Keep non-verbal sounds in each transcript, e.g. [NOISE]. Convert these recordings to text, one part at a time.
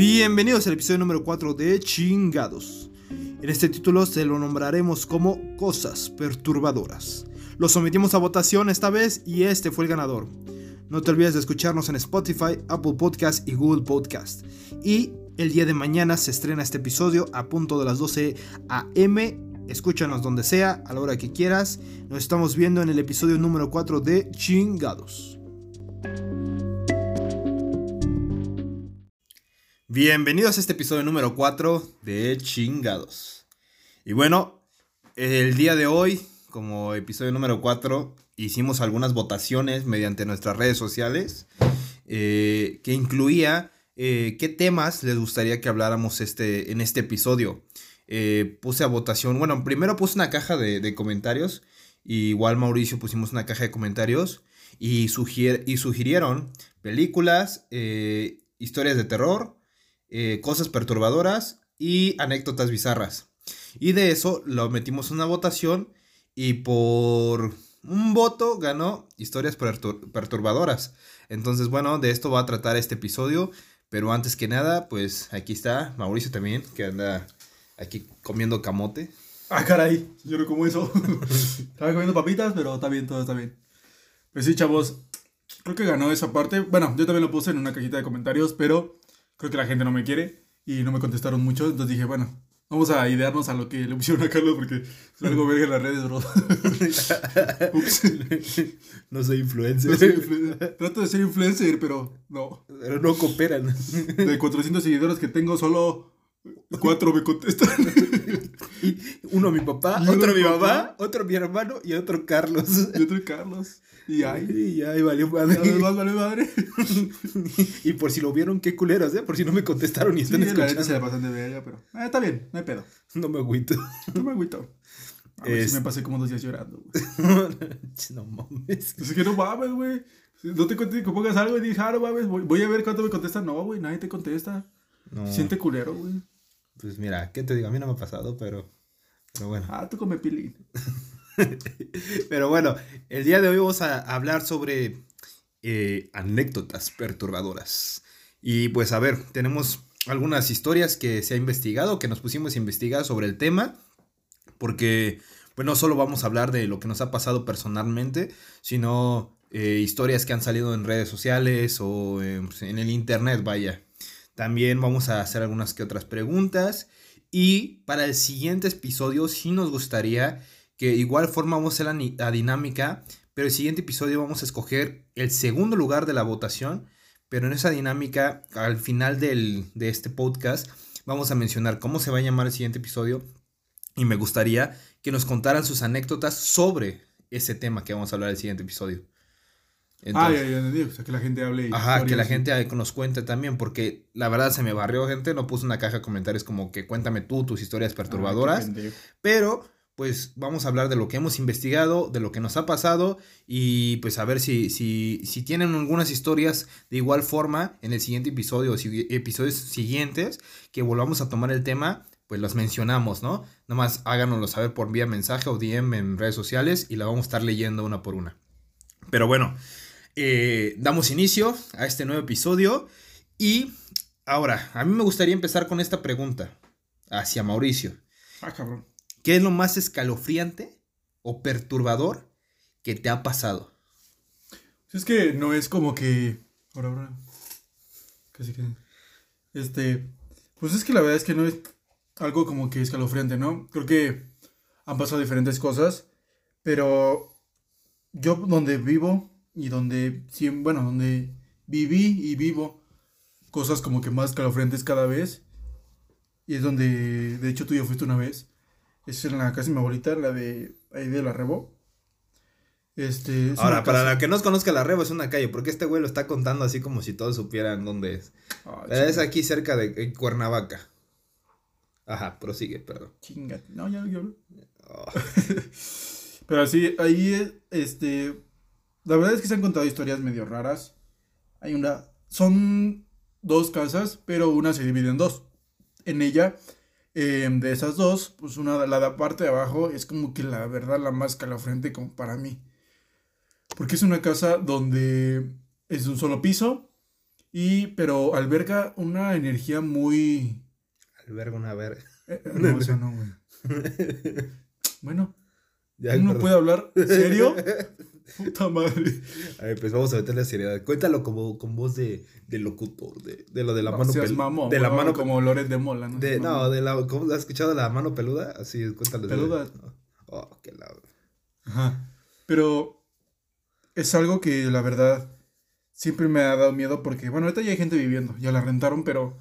Bienvenidos al episodio número 4 de Chingados. En este título se lo nombraremos como Cosas Perturbadoras. Lo sometimos a votación esta vez y este fue el ganador. No te olvides de escucharnos en Spotify, Apple Podcast y Google Podcast. Y el día de mañana se estrena este episodio a punto de las 12 a.m. Escúchanos donde sea, a la hora que quieras. Nos estamos viendo en el episodio número 4 de Chingados. Bienvenidos a este episodio número 4 de Chingados. Y bueno, el día de hoy, como episodio número 4, hicimos algunas votaciones mediante nuestras redes sociales eh, que incluía eh, qué temas les gustaría que habláramos este, en este episodio. Eh, puse a votación, bueno, primero puse una caja de, comentarios, igual Mauricio pusimos una caja de comentarios y, y sugirieron películas, historias de terror, eh, cosas perturbadoras y anécdotas bizarras. Y de eso lo metimos en una votación y por un voto ganó historias perturbadoras. Entonces, bueno, de esto va a tratar este episodio. Pero antes que nada, pues aquí está Mauricio también, que anda aquí comiendo camote. Ah, caray, yo no como eso. Estaba comiendo papitas, pero está bien, todo está bien. Pues sí, chavos, creo que ganó esa parte. Bueno, yo también lo puse en una cajita de comentarios, pero creo que la gente no me quiere y no me contestaron mucho, entonces dije, bueno, vamos a idearnos a lo que le pusieron a Carlos porque es algo verga en las redes, bro. [LAUGHS] Ups. [LAUGHS] No soy influencer. Trato de ser influencer, pero no. Pero no cooperan. De 400 seguidores que tengo, solo cuatro me contestan. [LAUGHS] Uno mi papá, otro mi mamá, otro mi hermano y otro Carlos. Y otro Carlos. Y ahí. Y ahí valió madre. más valió madre. [LAUGHS] y por si lo vieron, qué culeros, ¿eh? Por si no me contestaron y están sí, escuchando. se la pasan de verga, pero. Eh, está bien, no hay pedo. No me agüito. No me agüito. A ver si me pasé como dos días llorando, [LAUGHS] no mames. Es que no mames, güey. No te pongas algo y dices, ah, no mames, voy, a ver cuánto me contesta. No, güey, nadie te contesta. No. Siente culero, güey. Pues mira, ¿qué te digo? A mí no me ha pasado, pero. Pero bueno. Ah, tú come pilín. [LAUGHS] Pero bueno, el día de hoy vamos a hablar sobre eh, anécdotas perturbadoras. Y pues a ver, tenemos algunas historias que se ha investigado, que nos pusimos a investigar sobre el tema, porque pues no solo vamos a hablar de lo que nos ha pasado personalmente, sino eh, historias que han salido en redes sociales o pues, en el internet, vaya. También vamos a hacer algunas que otras preguntas. Y para el siguiente episodio sí nos gustaría que igual formamos la, la dinámica, pero el siguiente episodio vamos a escoger el segundo lugar de la votación, pero en esa dinámica, al final del, de este podcast, vamos a mencionar cómo se va a llamar el siguiente episodio y me gustaría que nos contaran sus anécdotas sobre ese tema que vamos a hablar el siguiente episodio. Ah, ya, ya, ya, o sea, que la gente hable. Ajá, que la gente nos cuente también, porque la verdad se me barrió gente, no puse una caja de comentarios como que cuéntame tú tus historias ah, perturbadoras, pero pues vamos a hablar de lo que hemos investigado, de lo que nos ha pasado y pues a ver si, si, si tienen algunas historias de igual forma en el siguiente episodio o episodios siguientes que volvamos a tomar el tema, pues los mencionamos, ¿no? Nomás háganoslo saber por vía mensaje o DM en redes sociales y la vamos a estar leyendo una por una. Pero bueno, eh, damos inicio a este nuevo episodio y ahora, a mí me gustaría empezar con esta pregunta hacia Mauricio. Ah, cabrón. ¿Qué es lo más escalofriante o perturbador que te ha pasado? Es que no es como que. Ahora, ahora. Casi que. Este. Pues es que la verdad es que no es algo como que escalofriante, ¿no? Creo que han pasado diferentes cosas. Pero yo donde vivo y donde. Bueno, donde viví y vivo cosas como que más escalofriantes cada vez. Y es donde. De hecho, tú ya fuiste una vez es en la casa de mi abuelita, la de ahí de la Rebo. Este, Ahora, para la que no conozca la Rebo es una calle, porque este güey lo está contando así como si todos supieran dónde es. es aquí cerca de Cuernavaca. Ajá, prosigue, perdón. Chinga. No, ya, ya. Oh. [LAUGHS] Pero así, ahí, este, la verdad es que se han contado historias medio raras. Hay una, son dos casas, pero una se divide en dos. En ella Em, de esas dos, pues una, la de parte de abajo es como que la verdad la más calafriante como para mí. Porque es una casa donde es un solo piso Y, pero alberga una energía muy... Alberga una verga. Eh, eh, no, eso no, güey. [LAUGHS] Bueno, Ya, uno perdón. puede hablar serio. [LAUGHS] [LAUGHS] Puta madre. A ver, pues vamos a meterle seriedad. Cuéntalo como con voz de, de locutor, de, de lo de la No mano peluda. mamón, de la mano como Loret de Mola, ¿no? De, no, de la. ¿Cómo has escuchado la mano peluda? Así, cuéntale. Peluda. Oh, qué la. Ajá. Pero es algo que la verdad siempre me ha dado miedo porque, bueno, ahorita ya hay gente viviendo, ya la rentaron, pero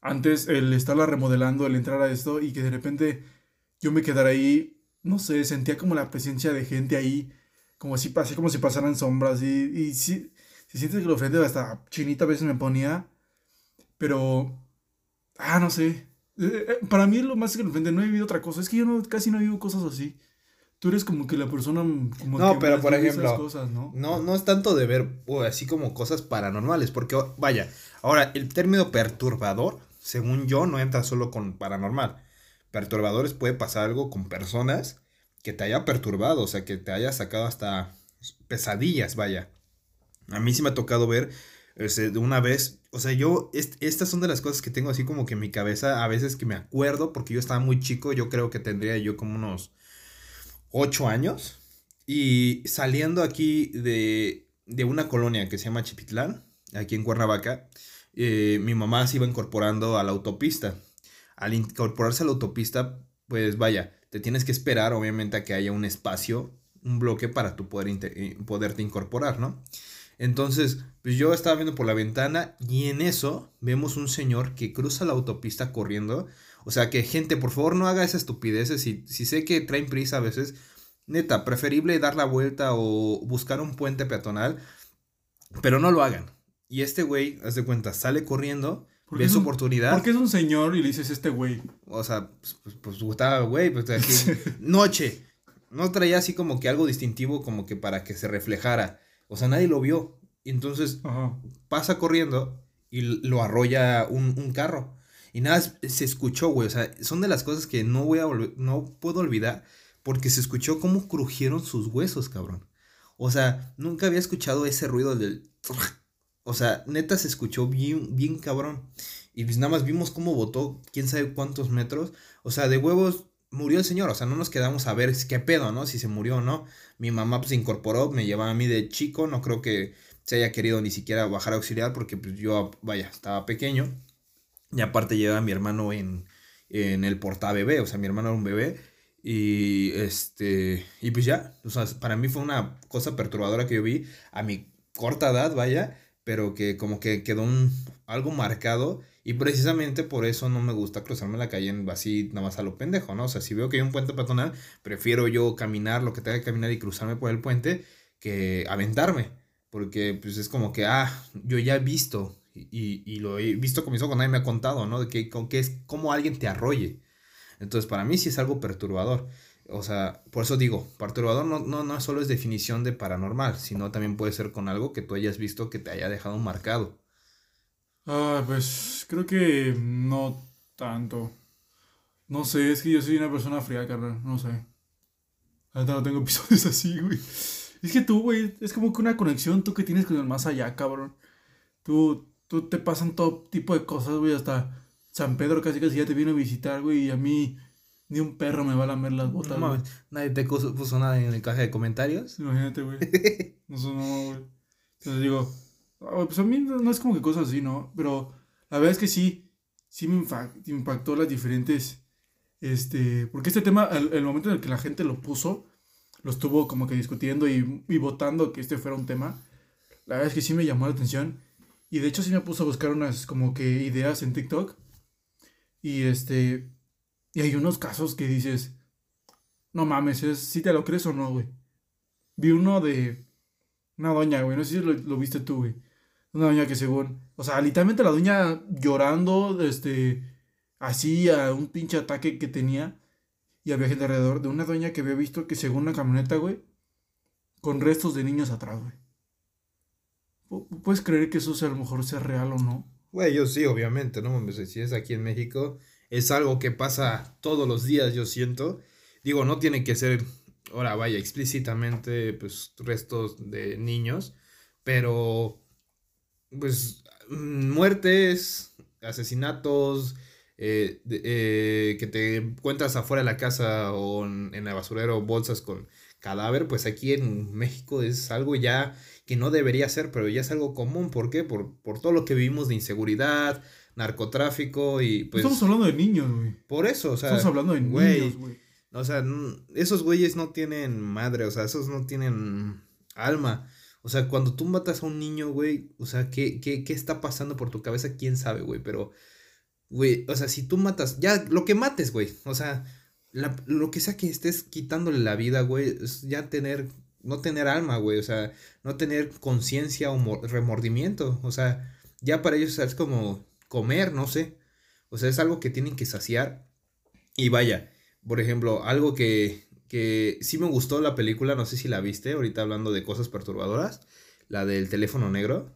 antes el estarla remodelando, el entrar a esto y que de repente yo me quedara ahí, no sé, sentía como la presencia de gente ahí, como si, así como si pasaran sombras y, y sí, si sientes que lo frente hasta chinita a veces me ponía, pero, ah, no sé. Eh, eh, Para mí lo más que lo frente no he vivido otra cosa, es que yo no, casi no vivo cosas así. Tú eres como que la persona como No, que pero por vive esas ejemplo, cosas, ¿no? No, no es tanto de ver o así como cosas paranormales, porque vaya, ahora el término perturbador, según yo, no entra solo con paranormal. Perturbadores puede pasar algo con personas que te haya perturbado, o sea, que te haya sacado hasta pesadillas, vaya. A mí sí me ha tocado ver este, de una vez, o sea, yo, est- estas son de las cosas que tengo así como que en mi cabeza, a veces que me acuerdo, porque yo estaba muy chico, yo creo que tendría yo como unos 8 años. Y saliendo aquí de, de una colonia que se llama Chipitlán, aquí en Cuernavaca, eh, mi mamá se iba incorporando a la autopista. Al incorporarse a la autopista, pues vaya, te tienes que esperar obviamente a que haya un espacio, un bloque para tú poder eh, poderte incorporar, ¿no? Entonces, pues yo estaba viendo por la ventana y en eso vemos un señor que cruza la autopista corriendo. O sea que gente, por favor no haga esas estupideces. Si, si sé que traen prisa a veces, neta, preferible dar la vuelta o buscar un puente peatonal, pero no lo hagan. Y este güey, haz de cuenta, sale corriendo, Porque ve es su un- oportunidad. Porque es un señor y le dices este güey. O sea, pues, pues, pues estaba, güey, pues aquí, [LAUGHS] noche. No traía así como que algo distintivo como que para que se reflejara. O sea, nadie lo vio. Y entonces Ajá. pasa corriendo y lo arrolla un, un carro. Y nada, se escuchó, güey. O sea, son de las cosas que no voy a no puedo olvidar porque se escuchó cómo crujieron sus huesos, cabrón. O sea, nunca había escuchado ese ruido del... O sea, neta se escuchó bien, bien cabrón. Y pues nada más vimos cómo botó quién sabe cuántos metros. O sea, de huevos murió el señor. O sea, no nos quedamos a ver qué pedo, ¿no? Si se murió o no. Mi mamá pues se incorporó, me llevaba a mí de chico. No creo que se haya querido ni siquiera bajar a auxiliar porque pues yo, vaya, estaba pequeño. Y aparte llevaba a mi hermano en, en el portabebé. O sea, mi hermano era un bebé. Y este, y pues ya, o sea, para mí fue una cosa perturbadora que yo vi a mi corta edad, vaya, pero que como que quedó un, algo marcado y precisamente por eso no me gusta cruzarme la calle en, así nada más a lo pendejo, ¿no? O sea, si veo que hay un puente peatonal, prefiero yo caminar lo que tenga que caminar y cruzarme por el puente que aventarme, porque pues es como que, ah, yo ya he visto y, y lo he visto con mis ojos, nadie me ha contado, ¿no? De que, con que es como alguien te arrolle. Entonces, para mí sí es algo perturbador. O sea, por eso digo, perturbador no, no, no solo es definición de paranormal, sino también puede ser con algo que tú hayas visto que te haya dejado marcado. Ah, pues creo que no tanto. No sé, es que yo soy una persona fría, carnal. No sé. Ahorita no tengo [LAUGHS] episodios así, güey. Es que tú, güey, es como que una conexión tú que tienes con el más allá, cabrón. Tú, tú te pasan todo tipo de cosas, güey. Hasta San Pedro casi casi ya te vino a visitar, güey. Y a mí ni un perro me va a lamer las botas, No mames, nadie te puso, puso nada en el caja de comentarios. Imagínate, güey. [LAUGHS] No sé, no, güey. Entonces digo, ah, pues a mí no, es como que cosas así, ¿no? Pero la verdad es que sí, sí me impactó las diferentes, este, porque este tema, al el momento en el que la gente lo puso, lo estuvo como que discutiendo y, y votando que este fuera un tema, la verdad es que sí me llamó la atención. Y de hecho sí me puso a buscar unas como que ideas en TikTok. Y este, y hay unos casos que dices, no mames, es, si te lo crees o no, güey. Vi uno de una doña, güey, no sé si lo, viste tú, güey. Una doña que según, o sea, literalmente la doña llorando, este, así a un pinche ataque que tenía. Y había gente alrededor de una doña que había visto que según una camioneta, güey, con restos de niños atrás, güey. Pu- ¿Puedes creer que eso sea, a lo mejor sea real o no? Güey, yo sí, obviamente, ¿no? Si es aquí en México, es algo que pasa todos los días, yo siento. Digo, no tiene que ser, ahora vaya, explícitamente, pues, restos de niños, pero, pues, mm, muertes, asesinatos, eh, eh, que te encuentras afuera de la casa o en, el basurero bolsas con cadáver, pues aquí en México es algo ya que no debería ser, pero ya es algo común. ¿Por qué? Por, por todo lo que vivimos de inseguridad, narcotráfico y pues... Estamos hablando de niños, güey. Por eso, o sea... Estamos hablando de niños, güey. O sea, esos güeyes no tienen madre, o sea, esos no tienen alma. O sea, cuando tú matas a un niño, güey, o sea, ¿qué, qué, qué está pasando por tu cabeza? ¿Quién sabe, güey? Pero, güey, o sea, si tú matas, ya, lo que mates, güey, o sea, lo que sea que estés quitándole la vida, güey, es ya tener, no tener alma, güey, o sea, no tener conciencia o remordimiento, o sea, ya para ellos es como comer, no sé, o sea, es algo que tienen que saciar. Y vaya, por ejemplo, algo que, que sí me gustó la película, no sé si la viste, ahorita hablando de cosas perturbadoras, la del teléfono negro,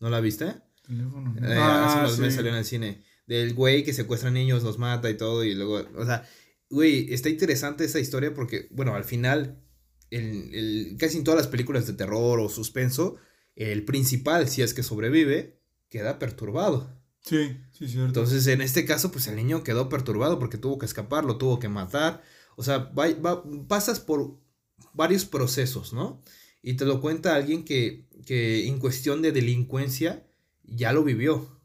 ¿no la viste? Teléfono eh, negro. hace ah, unos meses salió en el cine. Del güey que secuestra niños, los mata y todo, y luego, o sea, güey, está interesante esa historia porque, bueno, al final, el, el, casi en todas las películas de terror o suspenso, el principal, si es que sobrevive, queda perturbado. Sí, sí, cierto. Entonces, en este caso, pues el niño quedó perturbado porque tuvo que escapar, lo tuvo que matar. O sea, va, pasas por varios procesos, ¿no? Y te lo cuenta alguien que, que en cuestión de delincuencia ya lo vivió.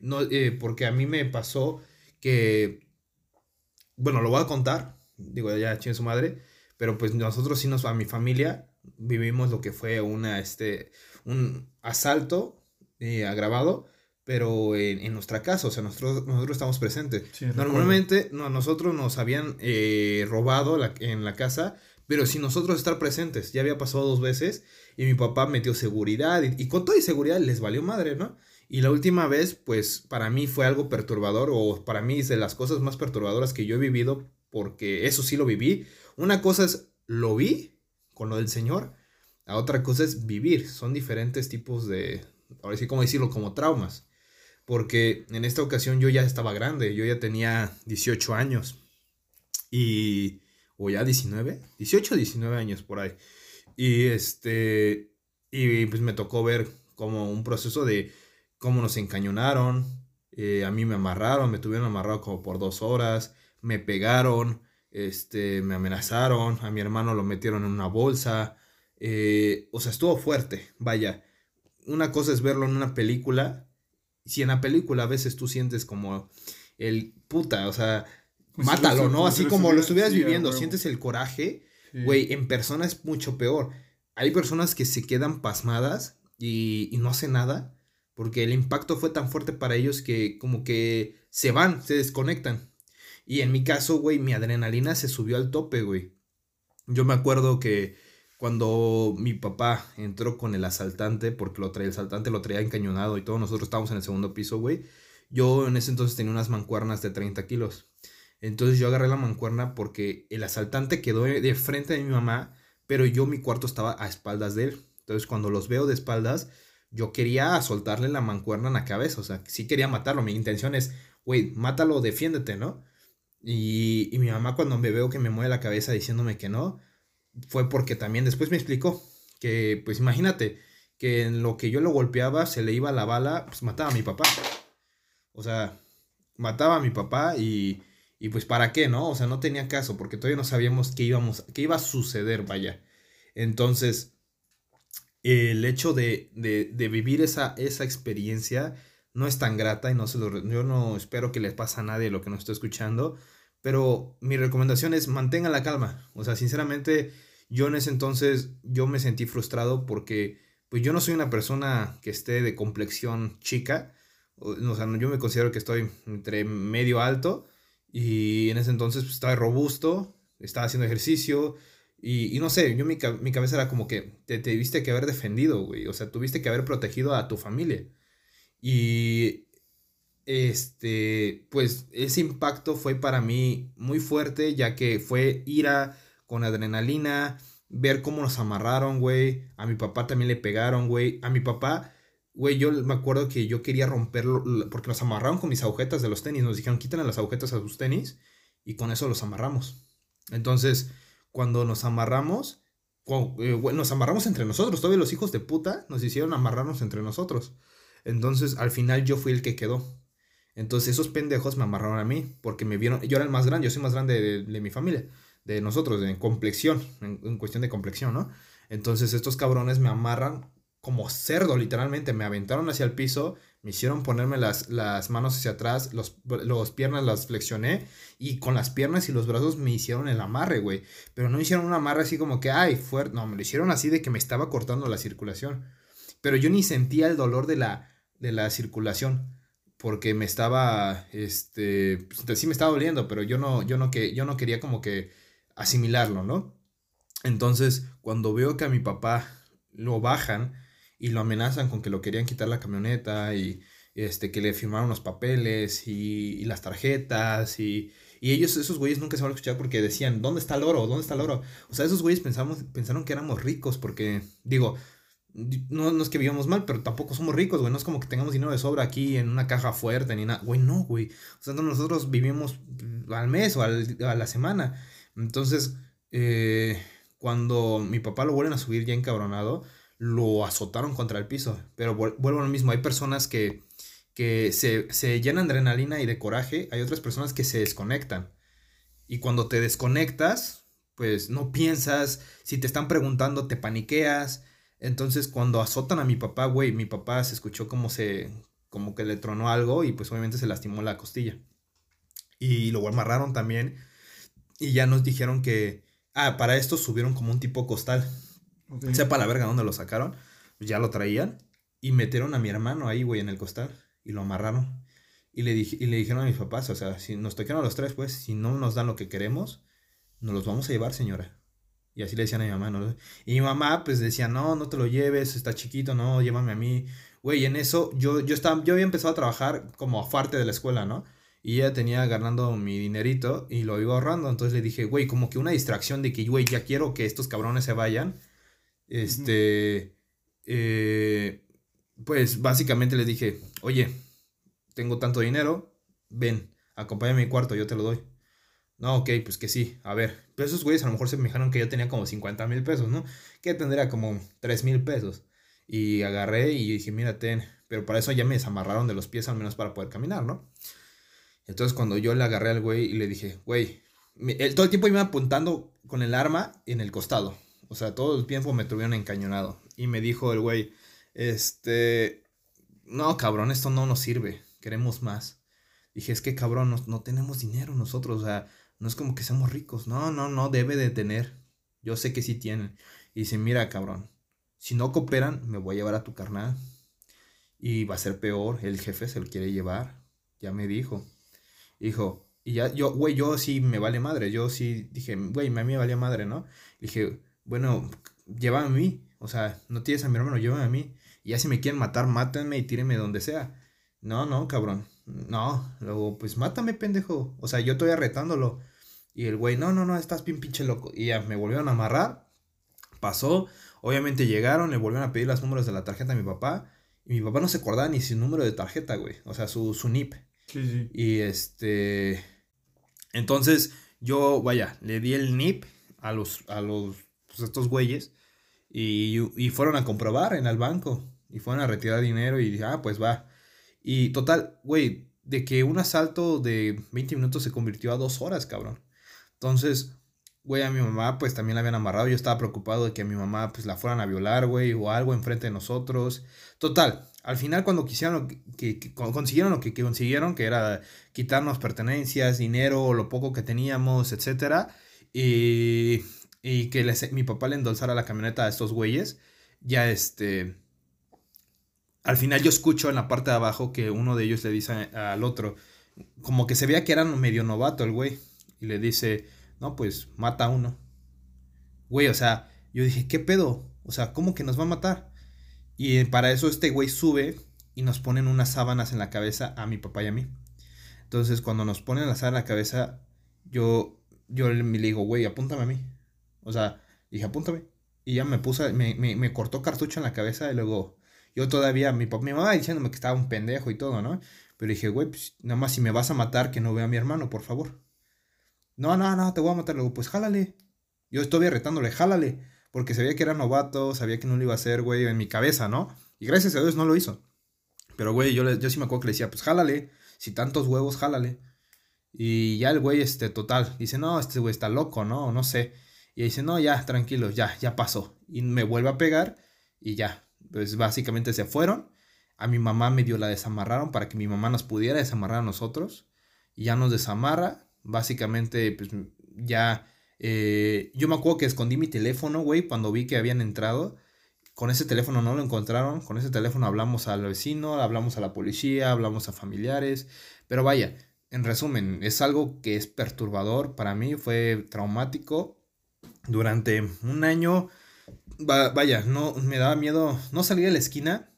No, eh, porque a mí me pasó que, bueno, lo voy a contar, digo, ya chingue su madre, pero pues nosotros sí nos, a mi familia, vivimos lo que fue una, este, un asalto eh, agravado pero en, nuestra casa, o sea, nosotros, nosotros estamos presentes. Normalmente no, nosotros nos habían eh, robado en la casa, pero sin nosotros estar presentes. Ya había pasado dos veces y mi papá metió seguridad y, con toda seguridad les valió madre, ¿no? Y la última vez, pues para mí fue algo perturbador o para mí es de las cosas más perturbadoras que yo he vivido porque eso sí lo viví. Una cosa es lo vi con lo del Señor, a otra cosa es vivir. Son diferentes tipos de, ahora sí, ¿cómo decirlo? Como traumas porque en esta ocasión yo ya estaba grande, yo ya tenía 18 años y o ya 19, 18 19 años por ahí. Y este y pues me tocó ver como un proceso de cómo nos encañonaron, eh, a mí me amarraron, me tuvieron amarrado como por dos horas, me pegaron, este, me amenazaron, a mi hermano lo metieron en una bolsa, eh, o sea, estuvo fuerte, vaya. Una cosa es verlo en una película si en la película a veces tú sientes como el puta, o sea, mátalo, ¿no? Así como lo estuvieras viviendo, sientes el coraje, güey, en persona es mucho peor. Hay personas que se quedan pasmadas y, y no hacen nada porque el impacto fue tan fuerte para ellos que como que se van, se desconectan. Y en mi caso, güey, mi adrenalina se subió al tope, güey. Yo me acuerdo que cuando mi papá entró con el asaltante, porque lo traía, el asaltante lo traía encañonado y todos nosotros estábamos en el segundo piso, güey. Yo en ese entonces tenía unas mancuernas de 30 kilos. Entonces yo agarré la mancuerna porque el asaltante quedó de frente de mi mamá, pero yo mi cuarto estaba a espaldas de él. Entonces cuando los veo de espaldas, yo quería soltarle la mancuerna en la cabeza. O sea, sí quería matarlo. Mi intención es, güey, mátalo, defiéndete, ¿no? Y, y mi mamá cuando me veo que me mueve la cabeza diciéndome que no, fue porque también después me explicó que, pues imagínate, que en lo que yo lo golpeaba se le iba la bala, pues mataba a mi papá. O sea, mataba a mi papá y, y pues para qué, ¿no? O sea, no tenía caso porque todavía no sabíamos qué, íbamos, qué iba a suceder, vaya. Entonces, el hecho de, de, de vivir esa, esa experiencia no es tan grata y no se lo, yo no espero que le pase a nadie lo que nos está escuchando, pero mi recomendación es mantenga la calma. O sea, sinceramente, yo en ese entonces yo me sentí frustrado porque pues yo no soy una persona que esté de complexión chica. O, sea, yo me considero que estoy entre medio alto y en ese entonces pues, estaba robusto, estaba haciendo ejercicio y, no sé, yo mi, mi, cabeza era como que te, te tuviste que haber defendido, güey. O sea, tuviste que haber protegido a tu familia. Y este, pues ese impacto fue para mí muy fuerte, ya que fue ira con adrenalina, ver cómo nos amarraron, güey. A mi papá también le pegaron, güey. A mi papá, güey, yo me acuerdo que yo quería romperlo, porque nos amarraron con mis agujetas de los tenis. Nos dijeron, quítenle las agujetas a sus tenis, y con eso los amarramos. Entonces, cuando nos amarramos, eh, nos amarramos entre nosotros. Todavía los hijos de puta nos hicieron amarrarnos entre nosotros. Entonces, al final yo fui el que quedó. Entonces, esos pendejos me amarraron a mí porque me vieron. Yo era el más grande, yo soy más grande de, mi familia, de nosotros, en complexión, en, cuestión de complexión, ¿no? Entonces, estos cabrones me amarran como cerdo, literalmente. Me aventaron hacia el piso, me hicieron ponerme las, las manos hacia atrás, los, los piernas las flexioné y con las piernas y los brazos me hicieron el amarre, güey. Pero no hicieron un amarre así como que, ay, fuerte. No, me lo hicieron así de que me estaba cortando la circulación. Pero yo ni sentía el dolor de la, de la circulación porque me estaba, este, pues, sí me estaba doliendo, pero yo no, yo no, que, yo no quería como que asimilarlo, ¿no? Entonces, cuando veo que a mi papá lo bajan y lo amenazan con que lo querían quitar la camioneta y este, que le firmaron los papeles y, las tarjetas y, y, ellos, esos güeyes nunca se van a escuchar porque decían, ¿dónde está el oro? ¿Dónde está el oro? O sea, esos güeyes pensamos, pensaron que éramos ricos porque, digo, no, no es que vivamos mal, pero tampoco somos ricos, güey. No es como que tengamos dinero de sobra aquí en una caja fuerte ni nada. Güey, no, güey. O sea, nosotros vivimos al mes o a la semana. Entonces, eh, cuando mi papá lo vuelven a subir ya encabronado, lo azotaron contra el piso. Pero vuelvo a lo mismo. Hay personas que, que se, se llenan de adrenalina y de coraje. Hay otras personas que se desconectan. Y cuando te desconectas, pues no piensas. Si te están preguntando, te paniqueas entonces cuando azotan a mi papá, güey, mi papá se escuchó como se, como que le tronó algo y pues obviamente se lastimó la costilla. Y lo amarraron también y ya nos dijeron que, ah, para esto subieron como un tipo costal. Sepa la verga dónde lo sacaron, pues ya lo traían y metieron a mi hermano ahí, güey, en el costal y lo amarraron. Y le, y le dijeron a mis papás, o sea, si nos tocaron a los tres, pues, si no nos dan lo que queremos, nos los vamos a llevar, señora. Y así le decían a mi mamá, ¿no? Y mi mamá, pues decía, no, no te lo lleves, está chiquito, no, llévame a mí. Güey, en eso yo, yo, estaba, yo había empezado a trabajar como aparte de la escuela, ¿no? Y ella tenía ganando mi dinerito y lo iba ahorrando. Entonces le dije, güey, como que una distracción de que, güey, ya quiero que estos cabrones se vayan. Este, eh, pues básicamente le dije, oye, tengo tanto dinero, ven, acompáñame a mi cuarto, yo te lo doy. No, ok, pues que sí. A ver, pero esos güeyes a lo mejor se me dijeron que yo tenía como 50 mil pesos, ¿no? Que tendría como 3 mil pesos. Y agarré y dije, mira, ten. Pero para eso ya me desamarraron de los pies al menos para poder caminar, ¿no? Entonces cuando yo le agarré al güey y le dije, güey, todo el tiempo iba apuntando con el arma en el costado. O sea, todo el tiempo me tuvieron encañonado. Y me dijo el güey, este, no, cabrón, esto no nos sirve. Queremos más. Dije, es que cabrón, no, no tenemos dinero nosotros. O sea, no es como que seamos ricos. No, no, no, debe de tener. Yo sé que sí tienen. Y dice, mira, cabrón, si no cooperan, me voy a llevar a tu carnal. Y va a ser peor. El jefe se lo quiere llevar. Ya me dijo. Dijo, y ya, yo, güey, yo sí me vale madre. Yo sí dije, güey, a mí me valía madre, ¿no? dije, bueno, llévame a mí. O sea, no tienes a mi hermano, llévame a mí. Y ya si me quieren matar, mátenme y tírenme donde sea. No, no, cabrón. No, luego, pues mátame, pendejo. O sea, yo estoy arretándolo. Y el güey, no, no, no, estás bien pinche loco. Y ya me volvieron a amarrar. Pasó. Obviamente llegaron, le volvieron a pedir los números de la tarjeta a mi papá. Y mi papá no se acordaba ni su número de tarjeta, güey. O sea, su, su NIP. Sí, sí. Y este. Entonces, yo, vaya, le di el NIP a los, a los, pues, estos güeyes. Y, y fueron a comprobar en el banco. Y fueron a retirar dinero y dije, ah, pues va. Y total, güey, de que un asalto de 20 minutos se convirtió a dos horas, cabrón. Entonces, güey, a mi mamá pues también la habían amarrado. Yo estaba preocupado de que a mi mamá pues la fueran a violar, güey, o algo enfrente de nosotros. Total, al final cuando quisieron que, consiguieron lo que, consiguieron, que era quitarnos pertenencias, dinero, lo poco que teníamos, etcétera, y, y que mi papá le endolzara la camioneta a estos güeyes, ya este... Al final yo escucho en la parte de abajo que uno de ellos le dice al otro, como que se veía que era medio novato el güey y le dice, no, pues mata a uno. Güey, o sea, yo dije, ¿qué pedo? O sea, ¿cómo que nos va a matar? Y para eso este güey sube y nos ponen unas sábanas en la cabeza a mi papá y a mí. Entonces, cuando nos ponen la sábana en la cabeza, yo, yo le, digo, güey, apúntame a mí. O sea, dije, apúntame. Y ya me puso, me, me, cortó cartucho en la cabeza y luego yo todavía, mi, mi mamá diciéndome que estaba un pendejo y todo, ¿no? Pero dije, güey, pues nada más si me vas a matar, que no vea a mi hermano, por favor. No, no, no, te voy a matar. Luego, pues jálale. Yo estoy retándole, jálale. Porque sabía que era novato, sabía que no lo iba a hacer, güey, en mi cabeza, ¿no? Y gracias a Dios no lo hizo. Pero, güey, yo, yo sí me acuerdo que le decía, pues jálale, si tantos huevos, jálale. Y ya el güey, este, total, dice, no, este güey está loco, ¿no? No sé. Y dice, no, ya, tranquilo, ya, ya pasó. Y me vuelve a pegar y ya. Pues básicamente se fueron. A mi mamá medio la desamarraron para que mi mamá nos pudiera desamarrar a nosotros. Y ya nos desamarra. Básicamente, pues ya... Eh, yo me acuerdo que escondí mi teléfono, güey, cuando vi que habían entrado. Con ese teléfono no lo encontraron. Con ese teléfono hablamos al vecino, hablamos a la policía, hablamos a familiares. Pero vaya, en resumen, es algo que es perturbador para mí, fue traumático. Durante un año, vaya, no me daba miedo no salir de la esquina,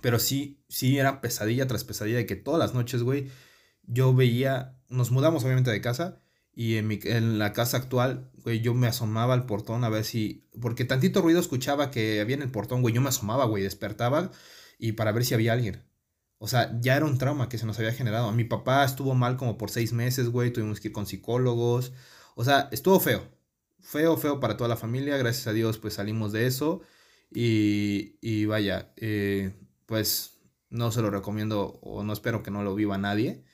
pero sí, sí era pesadilla tras pesadilla de que todas las noches, güey, yo veía, nos mudamos obviamente de casa y en, mi, en la casa actual, güey, yo me asomaba al portón a ver si, porque tantito ruido escuchaba que había en el portón, güey, yo me asomaba, güey, despertaba y para ver si había alguien. O sea, ya era un trauma que se nos había generado. Mi papá estuvo mal como por seis meses, güey. Tuvimos que ir con psicólogos. O sea, estuvo feo. Feo, feo para toda la familia. Gracias a Dios, pues salimos de eso. Y, y vaya, eh, pues no se lo recomiendo o no espero que no lo viva nadie.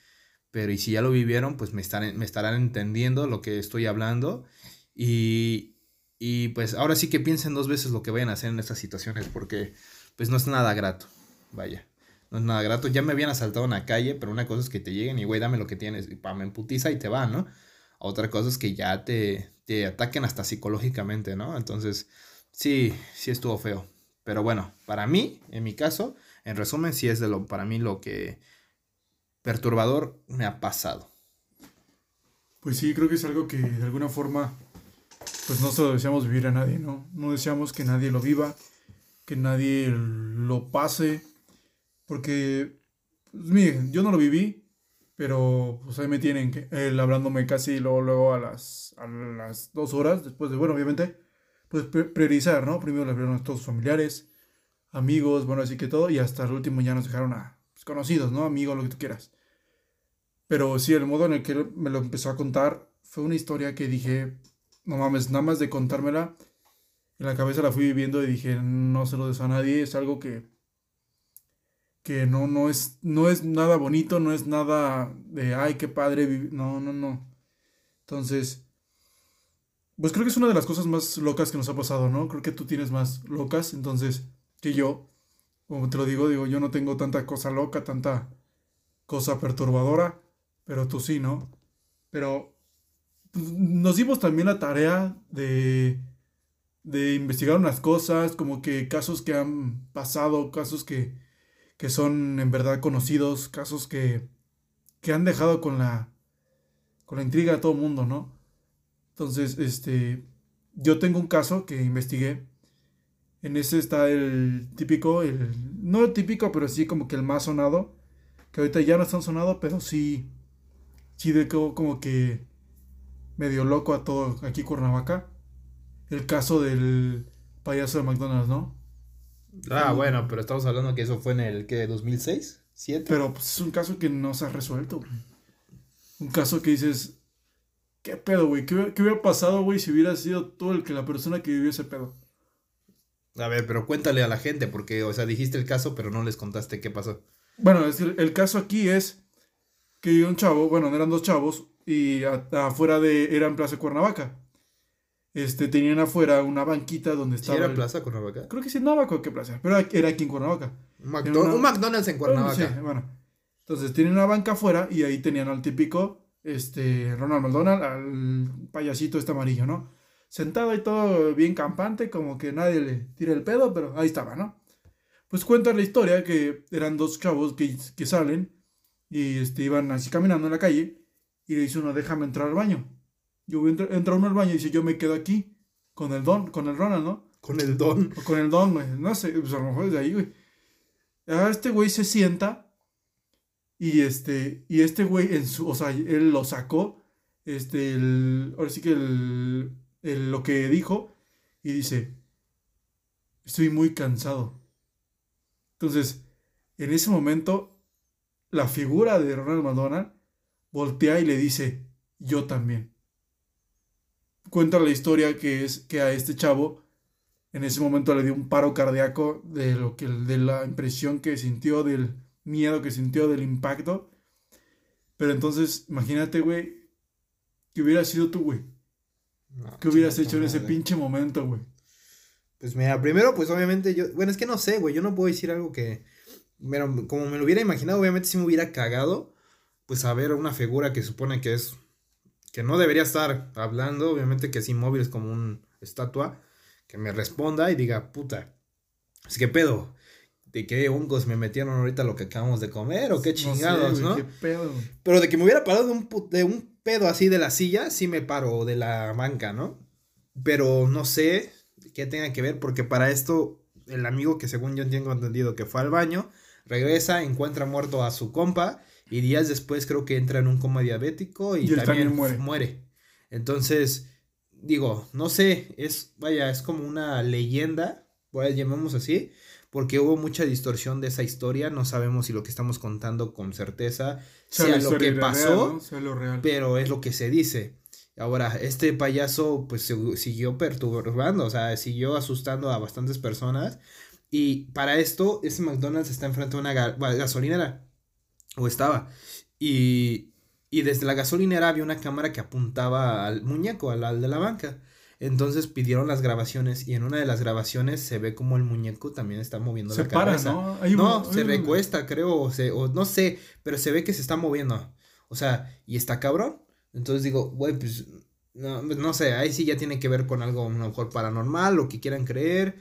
Pero y si ya lo vivieron, pues me, están, me estarán entendiendo lo que estoy hablando. Y, y pues ahora sí que piensen dos veces lo que vayan a hacer en estas situaciones porque pues no es nada grato. Vaya no es nada grato. Ya me habían asaltado en la calle, pero una cosa es que te lleguen y, güey, dame lo que tienes, y pa, me emputiza y te va, ¿no? Otra cosa es que ya te, te ataquen hasta psicológicamente, ¿no? Entonces, sí, sí estuvo feo. Pero bueno, para mí, en mi caso, en resumen, sí es de lo, para mí lo que perturbador me ha pasado. Pues sí, creo que es algo que de alguna forma, pues no se lo deseamos vivir a nadie, ¿no? No deseamos que nadie lo viva, que nadie lo pase, porque, pues, miren, yo no lo viví, pero pues ahí me tienen, él hablándome casi luego, luego a, las, a las dos horas, después de, bueno, obviamente, pues priorizar, ¿no? Primero le hablaron a todos sus familiares, amigos, bueno, así que todo, y hasta el último ya nos dejaron a pues, conocidos, ¿no? Amigos, lo que tú quieras. Pero sí, el modo en el que me lo empezó a contar fue una historia que dije, no mames, nada más de contármela, en la cabeza la fui viviendo y dije, no se lo des a nadie, es algo que que no, no, es, no es nada bonito, no es nada de, ay, qué padre. No, no, no. Entonces, pues creo que es una de las cosas más locas que nos ha pasado, ¿no? Creo que tú tienes más locas, entonces, que yo. Como te lo digo, digo, yo no tengo tanta cosa loca, tanta cosa perturbadora, pero tú sí, ¿no? Pero pues, nos dimos también la tarea de, de investigar unas cosas, como que casos que han pasado, casos que que son en verdad conocidos, casos que, que han dejado con la, con la intriga a todo el mundo, ¿no? Entonces, este, yo tengo un caso que investigué. En ese está el típico, el, no el típico, pero sí como que el más sonado, que ahorita ya no es tan sonado, pero sí, sí de como que medio loco a todo aquí Cuernavaca. El caso del payaso de McDonald's, ¿no? Ah, bueno, pero estamos hablando que eso fue en el que 2006, 7. Pero pues, es un caso que no se ha resuelto, Un caso que dices, ¿qué pedo, güey? ¿Qué, hubiera pasado, güey, si hubiera sido tú el que la persona que vivió ese pedo? A ver, pero cuéntale a la gente, porque, o sea, dijiste el caso, pero no les contaste qué pasó. Bueno, es el, caso aquí es que un chavo, bueno, eran dos chavos, y afuera de, era en Plaza Cuernavaca. Este, tenían afuera una banquita donde estaba. ¿Sí era Plaza Cuernavaca? Creo que sí, no me acuerdo qué plaza, pero era aquí en Cuernavaca. Un, McDonald's en Cuernavaca. Sí, bueno. Entonces tienen una banca afuera y ahí tenían al típico este, Ronald McDonald, al payasito este amarillo, ¿no? Sentado y todo bien campante, como que nadie le tira el pedo, pero ahí estaba, ¿no? Pues cuenta la historia que eran dos chavos que, que salen y este, iban así caminando en la calle y le dice uno, déjame entrar al baño. Yo entra, uno al baño y dice, yo me quedo aquí con el don, con el Ronald, ¿no? Con el don. O con el don, güey. No sé, pues a lo mejor es de ahí, güey. Este güey se sienta y este, y este güey en su, o sea, él lo sacó, este, el, ahora sí que el, el, lo que dijo y dice, estoy muy cansado. Entonces, en ese momento, la figura de Ronald McDonald voltea y le dice, yo también cuenta la historia que es que a este chavo en ese momento le dio un paro cardíaco de lo que de la impresión que sintió del, miedo que sintió del impacto. Pero entonces, imagínate, güey, que hubiera sido tú, güey. ¿Qué hubieras hecho en ese pinche momento, güey? Pues mira, primero, pues obviamente yo, bueno, es que no sé, güey, yo no puedo decir algo que, pero como me lo hubiera imaginado, obviamente si me hubiera cagado, pues a ver una figura que supone que es, que no debería estar hablando, obviamente que es inmóvil, es como una estatua, que me responda y diga, puta, es que pedo, de qué hongos me metieron ahorita lo que acabamos de comer o qué chingados, ¿no? Qué pedo, Pero de que me hubiera parado de un, de un pedo así de la silla, sí me paro, de la banca, ¿no? Pero no sé qué tenga que ver, porque para esto, el amigo que según yo tengo entendido que fue al baño, regresa, encuentra muerto a su compa y días después creo que entra en un coma diabético y, también, muere. muere. Entonces, digo, no sé, es, vaya, es como una leyenda, pues llamemos así, porque hubo mucha distorsión de esa historia, no sabemos si lo que estamos contando con certeza sea, lo que pasó, pero es lo que se dice. Ahora, este payaso pues siguió perturbando, o sea, siguió asustando a bastantes personas y para esto, ese McDonald's está enfrente de una gasolinera, o estaba, y, y desde la gasolinera había una cámara que apuntaba al muñeco, al de la banca. Entonces pidieron las grabaciones y en una de las grabaciones se ve como el muñeco también está moviendo la cabeza. ¿no? no, se recuesta, creo, o, se, o no sé, pero se ve que se está moviendo. O sea, y está cabrón. Entonces digo, güey, pues no, no sé, ahí sí ya tiene que ver con algo a lo mejor paranormal, lo que quieran creer.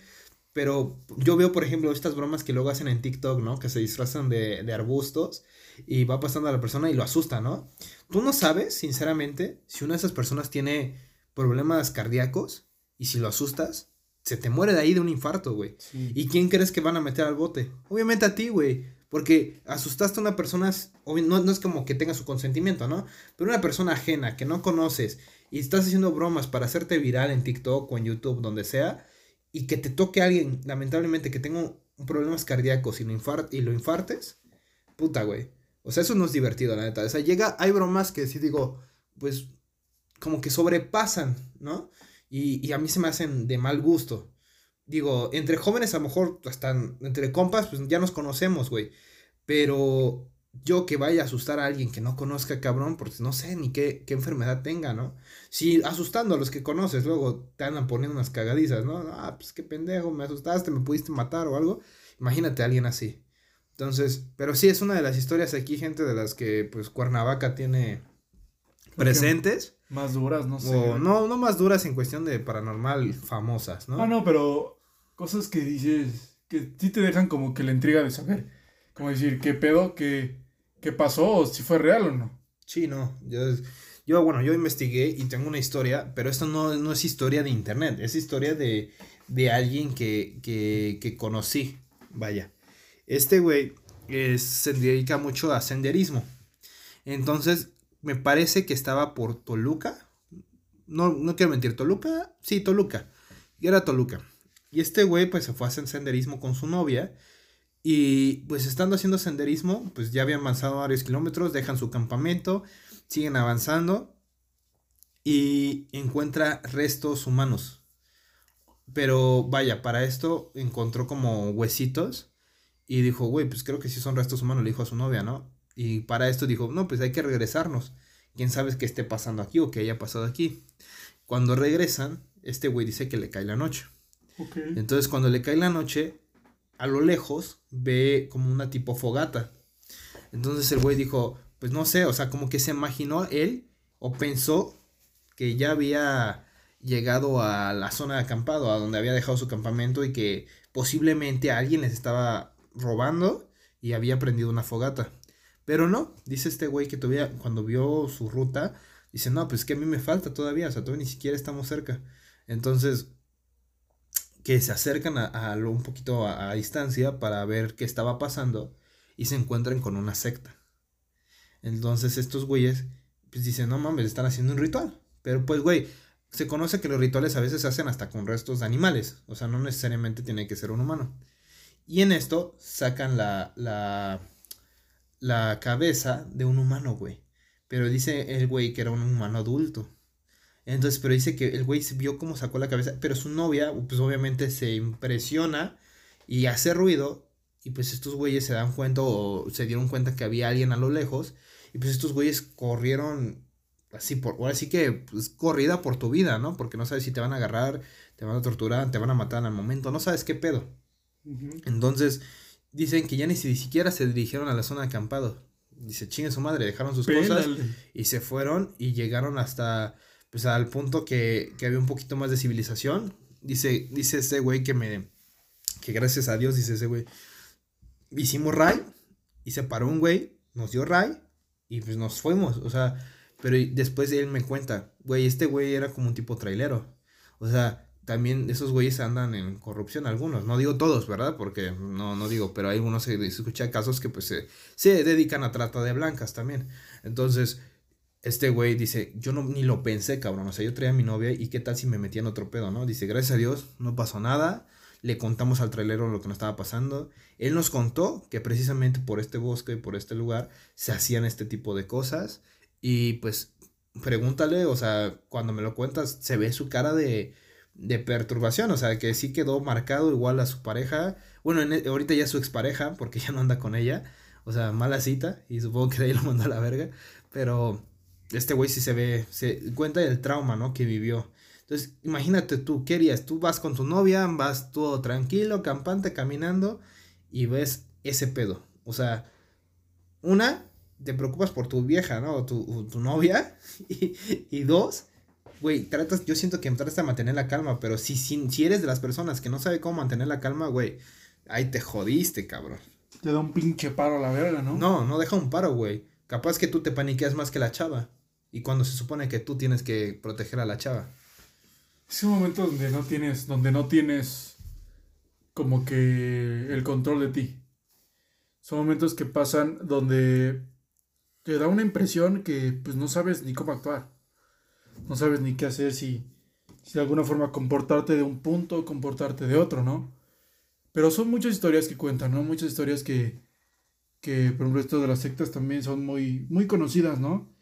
Pero yo veo, por ejemplo, estas bromas que luego hacen en TikTok, ¿no? Que se disfrazan de, de arbustos y va pasando a la persona y lo asusta, ¿no? Tú no sabes, sinceramente, si una de esas personas tiene problemas cardíacos y si lo asustas, se te muere de ahí de un infarto, güey. ¿Y quién crees que van a meter al bote? Obviamente a ti, güey. Porque asustaste a una persona, no, no es como que tenga su consentimiento, ¿no? Pero una persona ajena que no conoces y estás haciendo bromas para hacerte viral en TikTok o en YouTube, donde sea, y que te toque a alguien, lamentablemente, que tenga problemas cardíacos y lo, y lo infartes, puta, güey. O sea, eso no es divertido, la neta. O sea, llega, hay bromas que sí digo, pues como que sobrepasan, ¿no? Y, y, a mí se me hacen de mal gusto. Digo, entre jóvenes a lo mejor están, entre compas, pues ya nos conocemos, güey. Pero yo que vaya a asustar a alguien que no conozca, cabrón, porque no sé ni qué, qué enfermedad tenga, ¿no? Si asustando a los que conoces, luego te andan poniendo unas cagadizas, ¿no? Ah, pues qué pendejo, me asustaste, me pudiste matar o algo. Imagínate a alguien así. Entonces, pero sí es una de las historias aquí, gente, de las que pues Cuernavaca tiene presentes. Más duras, no sé. O no, no más duras en cuestión de paranormal famosas, ¿no? Ah, no, pero cosas que dices que sí te dejan como que la intriga de saber. Como decir, ¿qué pedo? ¿Qué, qué pasó? ¿O si fue real o no? Sí, no. Yo, yo, bueno, yo investigué y tengo una historia, pero esto no, no es historia de internet, es historia de, de alguien que, que, que conocí. Vaya. Este güey se dedica mucho a senderismo. Entonces, me parece que estaba por Toluca. No, no quiero mentir, Toluca. Sí, Toluca. Y era Toluca. Y este güey pues se fue a hacer senderismo con su novia. Y pues estando haciendo senderismo, pues ya habían avanzado varios kilómetros, dejan su campamento, siguen avanzando y encuentra restos humanos. Pero vaya, para esto encontró como huesitos y dijo, güey, pues creo que sí son restos humanos, le dijo a su novia, ¿no? Y para esto dijo, no, pues hay que regresarnos. Quién sabe qué esté pasando aquí o qué haya pasado aquí. Cuando regresan, este güey dice que le cae la noche. Entonces, cuando le cae la noche, a lo lejos ve como una tipo fogata. Entonces el güey dijo, pues no sé, o sea, como que se imaginó él o pensó que ya había llegado a la zona de acampado, a donde había dejado su campamento y que posiblemente alguien les estaba robando y había prendido una fogata. Pero no, dice este güey que todavía cuando vio su ruta, dice, no, pues que a mí me falta todavía, o sea, todavía ni siquiera estamos cerca. Entonces, que se acercan a, un poquito a, distancia para ver qué estaba pasando y se encuentran con una secta. Entonces estos güeyes, pues dicen, no mames, están haciendo un ritual. Pero pues, güey, se conoce que los rituales a veces se hacen hasta con restos de animales, o sea, no necesariamente tiene que ser un humano. Y en esto sacan la, la, la cabeza de un humano, güey. Pero dice el güey que era un humano adulto. Entonces, pero dice que el güey vio cómo sacó la cabeza, pero su novia, pues obviamente se impresiona y hace ruido y pues estos güeyes se dan cuenta o se dieron cuenta que había alguien a lo lejos y pues estos güeyes corrieron así por, ahora sí que pues corrida por tu vida, ¿no? Porque no sabes si te van a agarrar, te van a torturar, te van a matar al momento, no sabes qué pedo. Entonces, dicen que ya ni siquiera se dirigieron a la zona de acampado. Dice, chingue su madre, dejaron sus cosas y se fueron y llegaron hasta, pues al punto que, que había un poquito más de civilización. Dice, dice ese güey que me, que gracias a Dios, dice ese güey, hicimos ray y se paró un güey, nos dio ray y pues nos fuimos, o sea, pero después él me cuenta, güey, este güey era como un tipo trailero, o sea, también esos güeyes andan en corrupción algunos, no digo todos, ¿verdad? Porque no, no digo, pero hay unos se escucha casos que pues se, se dedican a trata de blancas también. Entonces, este güey dice, yo no ni lo pensé, cabrón, o sea, yo traía a mi novia y qué tal si me metía en otro pedo, ¿no? Dice, gracias a Dios, no pasó nada, le contamos al trailero lo que nos estaba pasando. Él nos contó que precisamente por este bosque por este lugar se hacían este tipo de cosas. Y pues pregúntale, o sea, cuando me lo cuentas, se ve su cara de, de perturbación, o sea, que sí quedó marcado igual a su pareja. Bueno, e, ahorita ya es su expareja, porque ya no anda con ella. O sea, mala cita, y supongo que de ahí lo mandó a la verga. Pero este güey sí se ve, se cuenta del trauma, ¿no? Que vivió. Entonces, imagínate tú, ¿qué harías? Tú vas con tu novia, vas todo tranquilo, campante, caminando y ves ese pedo. O sea, una, te preocupas por tu vieja, ¿no? O tu, tu novia. [LAUGHS] Y, y dos, güey, tratas, yo siento que tratas de mantener la calma, pero si, si, si eres de las personas que no sabe cómo mantener la calma, güey, ahí te jodiste, cabrón. Te da un pinche paro a la verga, ¿no? No, no deja un paro, güey. Capaz que tú te paniqueas más que la chava. Y cuando se supone que tú tienes que proteger a la chava. Es un momento donde no tienes, donde no tienes como que el control de ti. Son momentos que pasan donde te da una impresión que pues no sabes ni cómo actuar. No sabes ni qué hacer si, si de alguna forma comportarte de un punto o comportarte de otro, ¿no? Pero son muchas historias que cuentan, ¿no? Muchas historias que, que por ejemplo, esto de las sectas también son muy, muy conocidas, ¿no?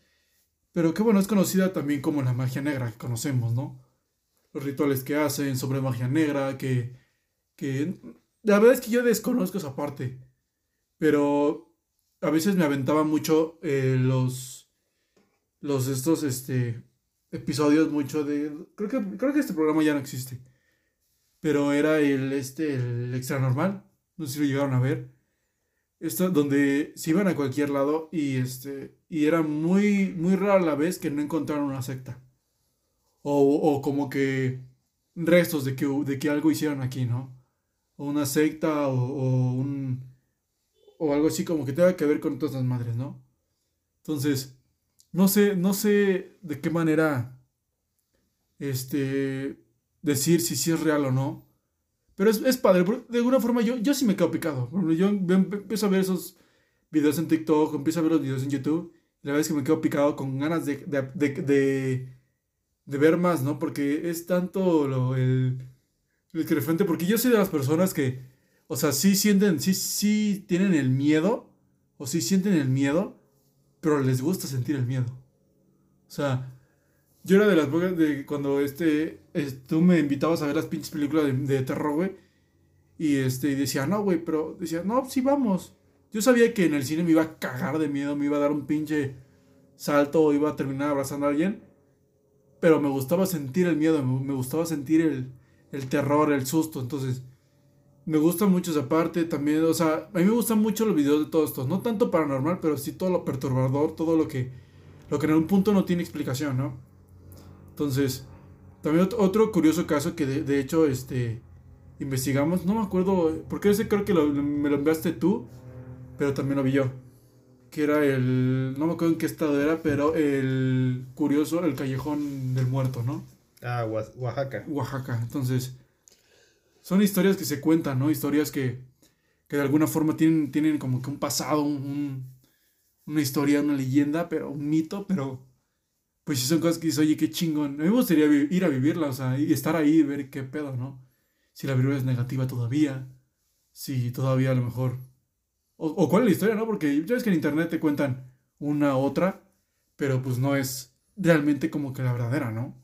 Pero qué bueno, es conocida también como la magia negra que conocemos, ¿no? los rituales que hacen sobre magia negra, que, que la verdad es que yo desconozco esa parte, pero a veces me aventaba mucho eh, los, los estos, este, episodios mucho de, creo que, creo que este programa ya no existe, pero era el, este, el extra normal, no sé si lo llegaron a ver, esto donde se iban a cualquier lado y este, y era muy, muy rara la vez que no encontraron una secta. O, como que restos de que, de que algo hicieron aquí, ¿no? O una secta o, un... O algo así como que tenga que ver con todas las madres, ¿no? Entonces, no sé, no sé de qué manera, este, decir si sí es real o no. Pero es, es padre, de alguna forma yo, yo sí me quedo picado. Yo empiezo a ver esos videos en TikTok, empiezo a ver los videos en YouTube. La verdad es que me quedo picado con ganas de, de de ver más, ¿no? Porque es tanto lo, el, el que frente, porque yo soy de las personas que, o sea, sí sienten, sí, sí tienen el miedo, o sí sienten el miedo, pero les gusta sentir el miedo. O sea, yo era de las de cuando este, tú me invitabas a ver las pinches películas de, de terror, güey, y este, y decía, no, güey, pero decía, no, sí vamos. Yo sabía que en el cine me iba a cagar de miedo, me iba a dar un pinche salto o iba a terminar abrazando a alguien pero me gustaba sentir el miedo, me gustaba sentir el, terror, el susto, entonces me gusta mucho esa parte también, o sea, a mí me gustan mucho los videos de todos estos, no tanto paranormal, pero sí todo lo perturbador, todo lo que, lo que en un punto no tiene explicación, ¿no? Entonces, también otro curioso caso que de, hecho, este, investigamos, no me acuerdo, porque ese creo que me lo enviaste tú, pero también lo vi yo que era el, no me acuerdo en qué estado era, pero el curioso, el callejón del muerto, ¿no? Ah, Oaxaca. Oaxaca, entonces, son historias que se cuentan, ¿no? Historias que, que de alguna forma tienen, tienen como que un pasado, un, una historia, una leyenda, pero un mito, pero pues si son cosas que dices, oye, qué chingón. A mí me gustaría ir a vivirla, o sea, y estar ahí y ver qué pedo, ¿no? Si la vibra es negativa todavía, si todavía a lo mejor o, cuál es la historia, ¿no? Porque ya ves que en internet te cuentan una otra, pero pues no es realmente como que la verdadera, ¿no?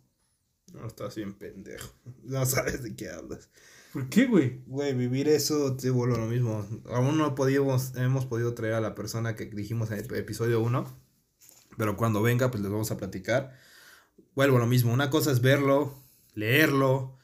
No, estás bien pendejo. [LAUGHS] No sabes de qué hablas. ¿Por qué, güey? Güey, vivir eso te vuelve lo mismo. Aún no podíamos, hemos podido traer a la persona que dijimos en el episodio 1. Pero cuando venga, pues les vamos a platicar. Vuelvo a lo mismo. Una cosa es verlo, leerlo,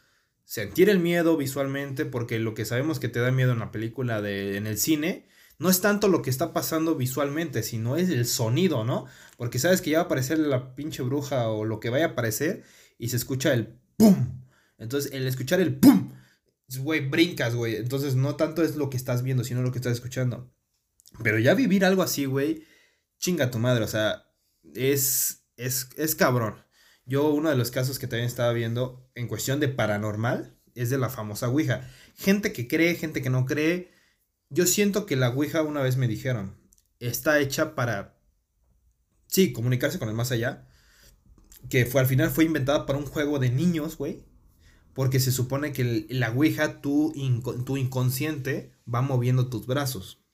sentir el miedo visualmente, porque lo que sabemos que te da miedo en la película de, en el cine, no es tanto lo que está pasando visualmente, sino es el sonido, ¿no? Porque sabes que ya va a aparecer la pinche bruja o lo que vaya a aparecer y se escucha el ¡pum! Entonces, el escuchar el ¡pum! Güey, brincas, güey. Entonces, no tanto es lo que estás viendo, sino lo que estás escuchando. Pero ya vivir algo así, güey, chinga tu madre, o sea, es, es, es cabrón. Yo, uno de los casos que también estaba viendo en cuestión de paranormal es de la famosa Ouija. Gente que cree, gente que no cree. Yo siento que la Ouija, una vez me dijeron, está hecha para, sí, comunicarse con el más allá. Que fue al final fue inventada para un juego de niños, güey. Porque se supone que la Ouija, tu, tu inconsciente, va moviendo tus brazos.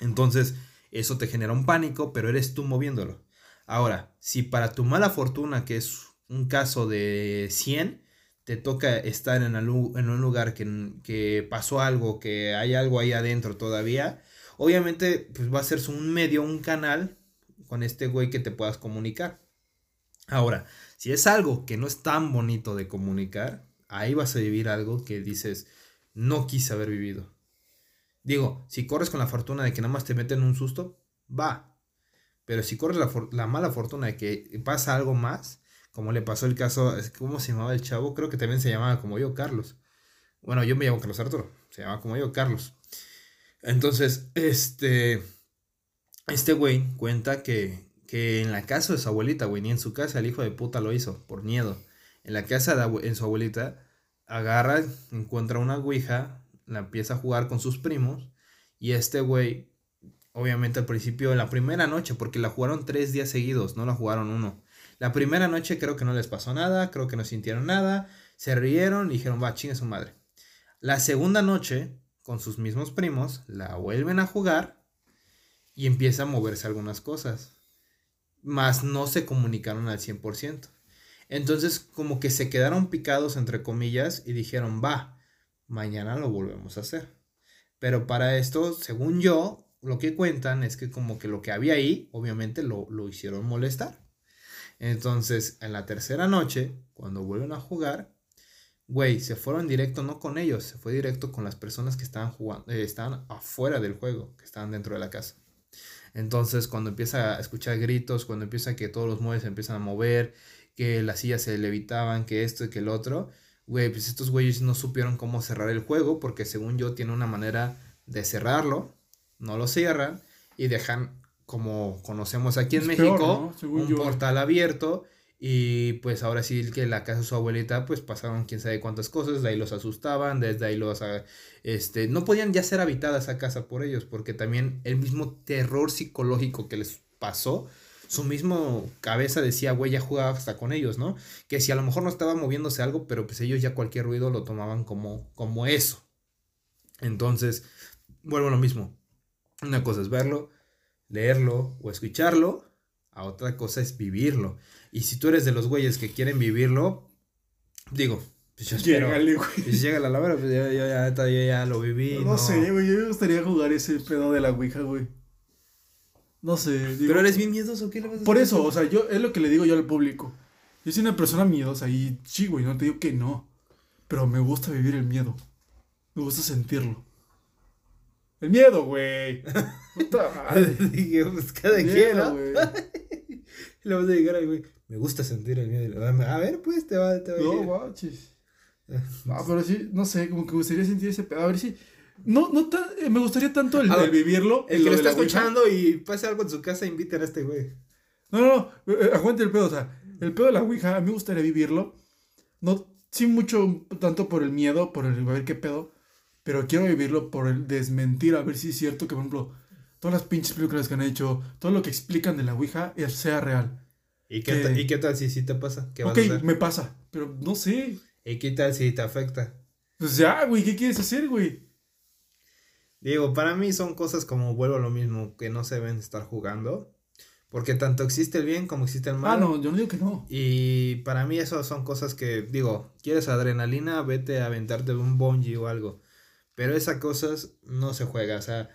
Entonces, eso te genera un pánico, pero eres tú moviéndolo. Ahora, si para tu mala fortuna, que es un caso de 100, te toca estar en, un lugar que, pasó algo, que hay algo ahí adentro todavía, obviamente pues va a ser un medio, un canal con este güey que te puedas comunicar. Ahora, si es algo que no es tan bonito de comunicar, ahí vas a vivir algo que dices, no quise haber vivido. Digo, si corres con la fortuna de que nada más te meten un susto, va, pero si corres la, mala fortuna de que pasa algo más, como le pasó el caso, ¿cómo se llamaba el chavo? Creo que también se llamaba como yo, Carlos. Bueno, yo me llamo Carlos Arturo, se llama como yo, Carlos. Entonces, este, este güey cuenta que, que en la casa de su abuelita, güey, ni en su casa el hijo de puta lo hizo, por miedo. En la casa de en su abuelita, agarra, encuentra una ouija, la empieza a jugar con sus primos, y este güey obviamente al principio, la primera noche, porque la jugaron tres días seguidos, no la jugaron uno. La primera noche creo que no les pasó nada, creo que no sintieron nada, se rieron y dijeron, va, chingue su madre. La segunda noche, con sus mismos primos, la vuelven a jugar y empieza a moverse algunas cosas. Más no se comunicaron al 100%. Entonces como que se quedaron picados entre comillas y dijeron, va, mañana lo volvemos a hacer. Pero para esto, según yo, lo que cuentan es que como que lo que había ahí, obviamente lo, hicieron molestar. Entonces, en la tercera noche, cuando vuelven a jugar, güey, se fueron directo no con ellos, se fue directo con las personas que estaban jugando, eh, estaban afuera del juego, que estaban dentro de la casa. Entonces, cuando empieza a escuchar gritos, cuando empieza que todos los muebles se empiezan a mover, que las sillas se levitaban, que esto y que el otro, güey, pues estos güeyes no supieron cómo cerrar el juego, porque según yo tiene una manera de cerrarlo, no lo cierran y dejan, como conocemos aquí en México, un portal abierto. Y pues ahora sí que la casa de su abuelita, pues pasaron quién sabe cuántas cosas, de ahí los asustaban, desde ahí los, ah, este, no podían ya ser habitadas esa casa por ellos, porque también el mismo terror psicológico que les pasó, su mismo cabeza decía, güey, ya jugaba hasta con ellos, ¿no? Que si a lo mejor no estaba moviéndose algo, pero pues ellos ya cualquier ruido lo tomaban como, como eso. Entonces, vuelvo a lo mismo, una cosa es verlo, leerlo o escucharlo, a otra cosa es vivirlo. Y si tú eres de los güeyes que quieren vivirlo, digo, pues yo espero. güey. Pues llega la lavera, pues yo, ya, ya, lo viví. No, sé, güey, yo me gustaría jugar ese pedo de la Ouija, güey. No sé. Pero eres bien miedoso, ¿qué le vas a Por eso, o sea, yo, es lo que le digo yo al público. Yo soy una persona miedosa y sí, güey, no te digo que no. Pero me gusta vivir el miedo. Me gusta sentirlo. El miedo, güey. Puta madre. [LAUGHS] Dije, pues cada quien, ¿no? Le vamos a llegar ahí, güey. Me gusta sentir el miedo. A ver, pues, te va, te va No, guachis. No, pero sí, no sé, como que me gustaría sentir ese pedo. A ver si. No, no tan, eh, me gustaría tanto el, de vivirlo. El que lo está escuchando y pase algo en su casa, inviten a este güey. No, no, no, eh, eh, aguante el pedo. O sea, el pedo de la Ouija, a mí me gustaría vivirlo. No, sí, mucho, tanto por el miedo, por el a ver qué pedo. Pero quiero vivirlo por el desmentir, a ver si es cierto que, por ejemplo, todas las pinches películas que han hecho, todo lo que explican de la Ouija sea real. ¿Y qué, tal si sí te pasa? ¿Qué ok, me pasa, pero no sé. ¿Y qué tal si te afecta? Pues ya, güey, ¿qué quieres hacer, güey? Digo, para mí son cosas como vuelvo a lo mismo, que no se deben estar jugando. Porque tanto existe el bien como existe el mal. Ah, no, yo no digo que no. Y para mí eso son cosas que, digo, quieres adrenalina, vete a aventarte de un bungee o algo. Pero esas cosas no se juega, o sea,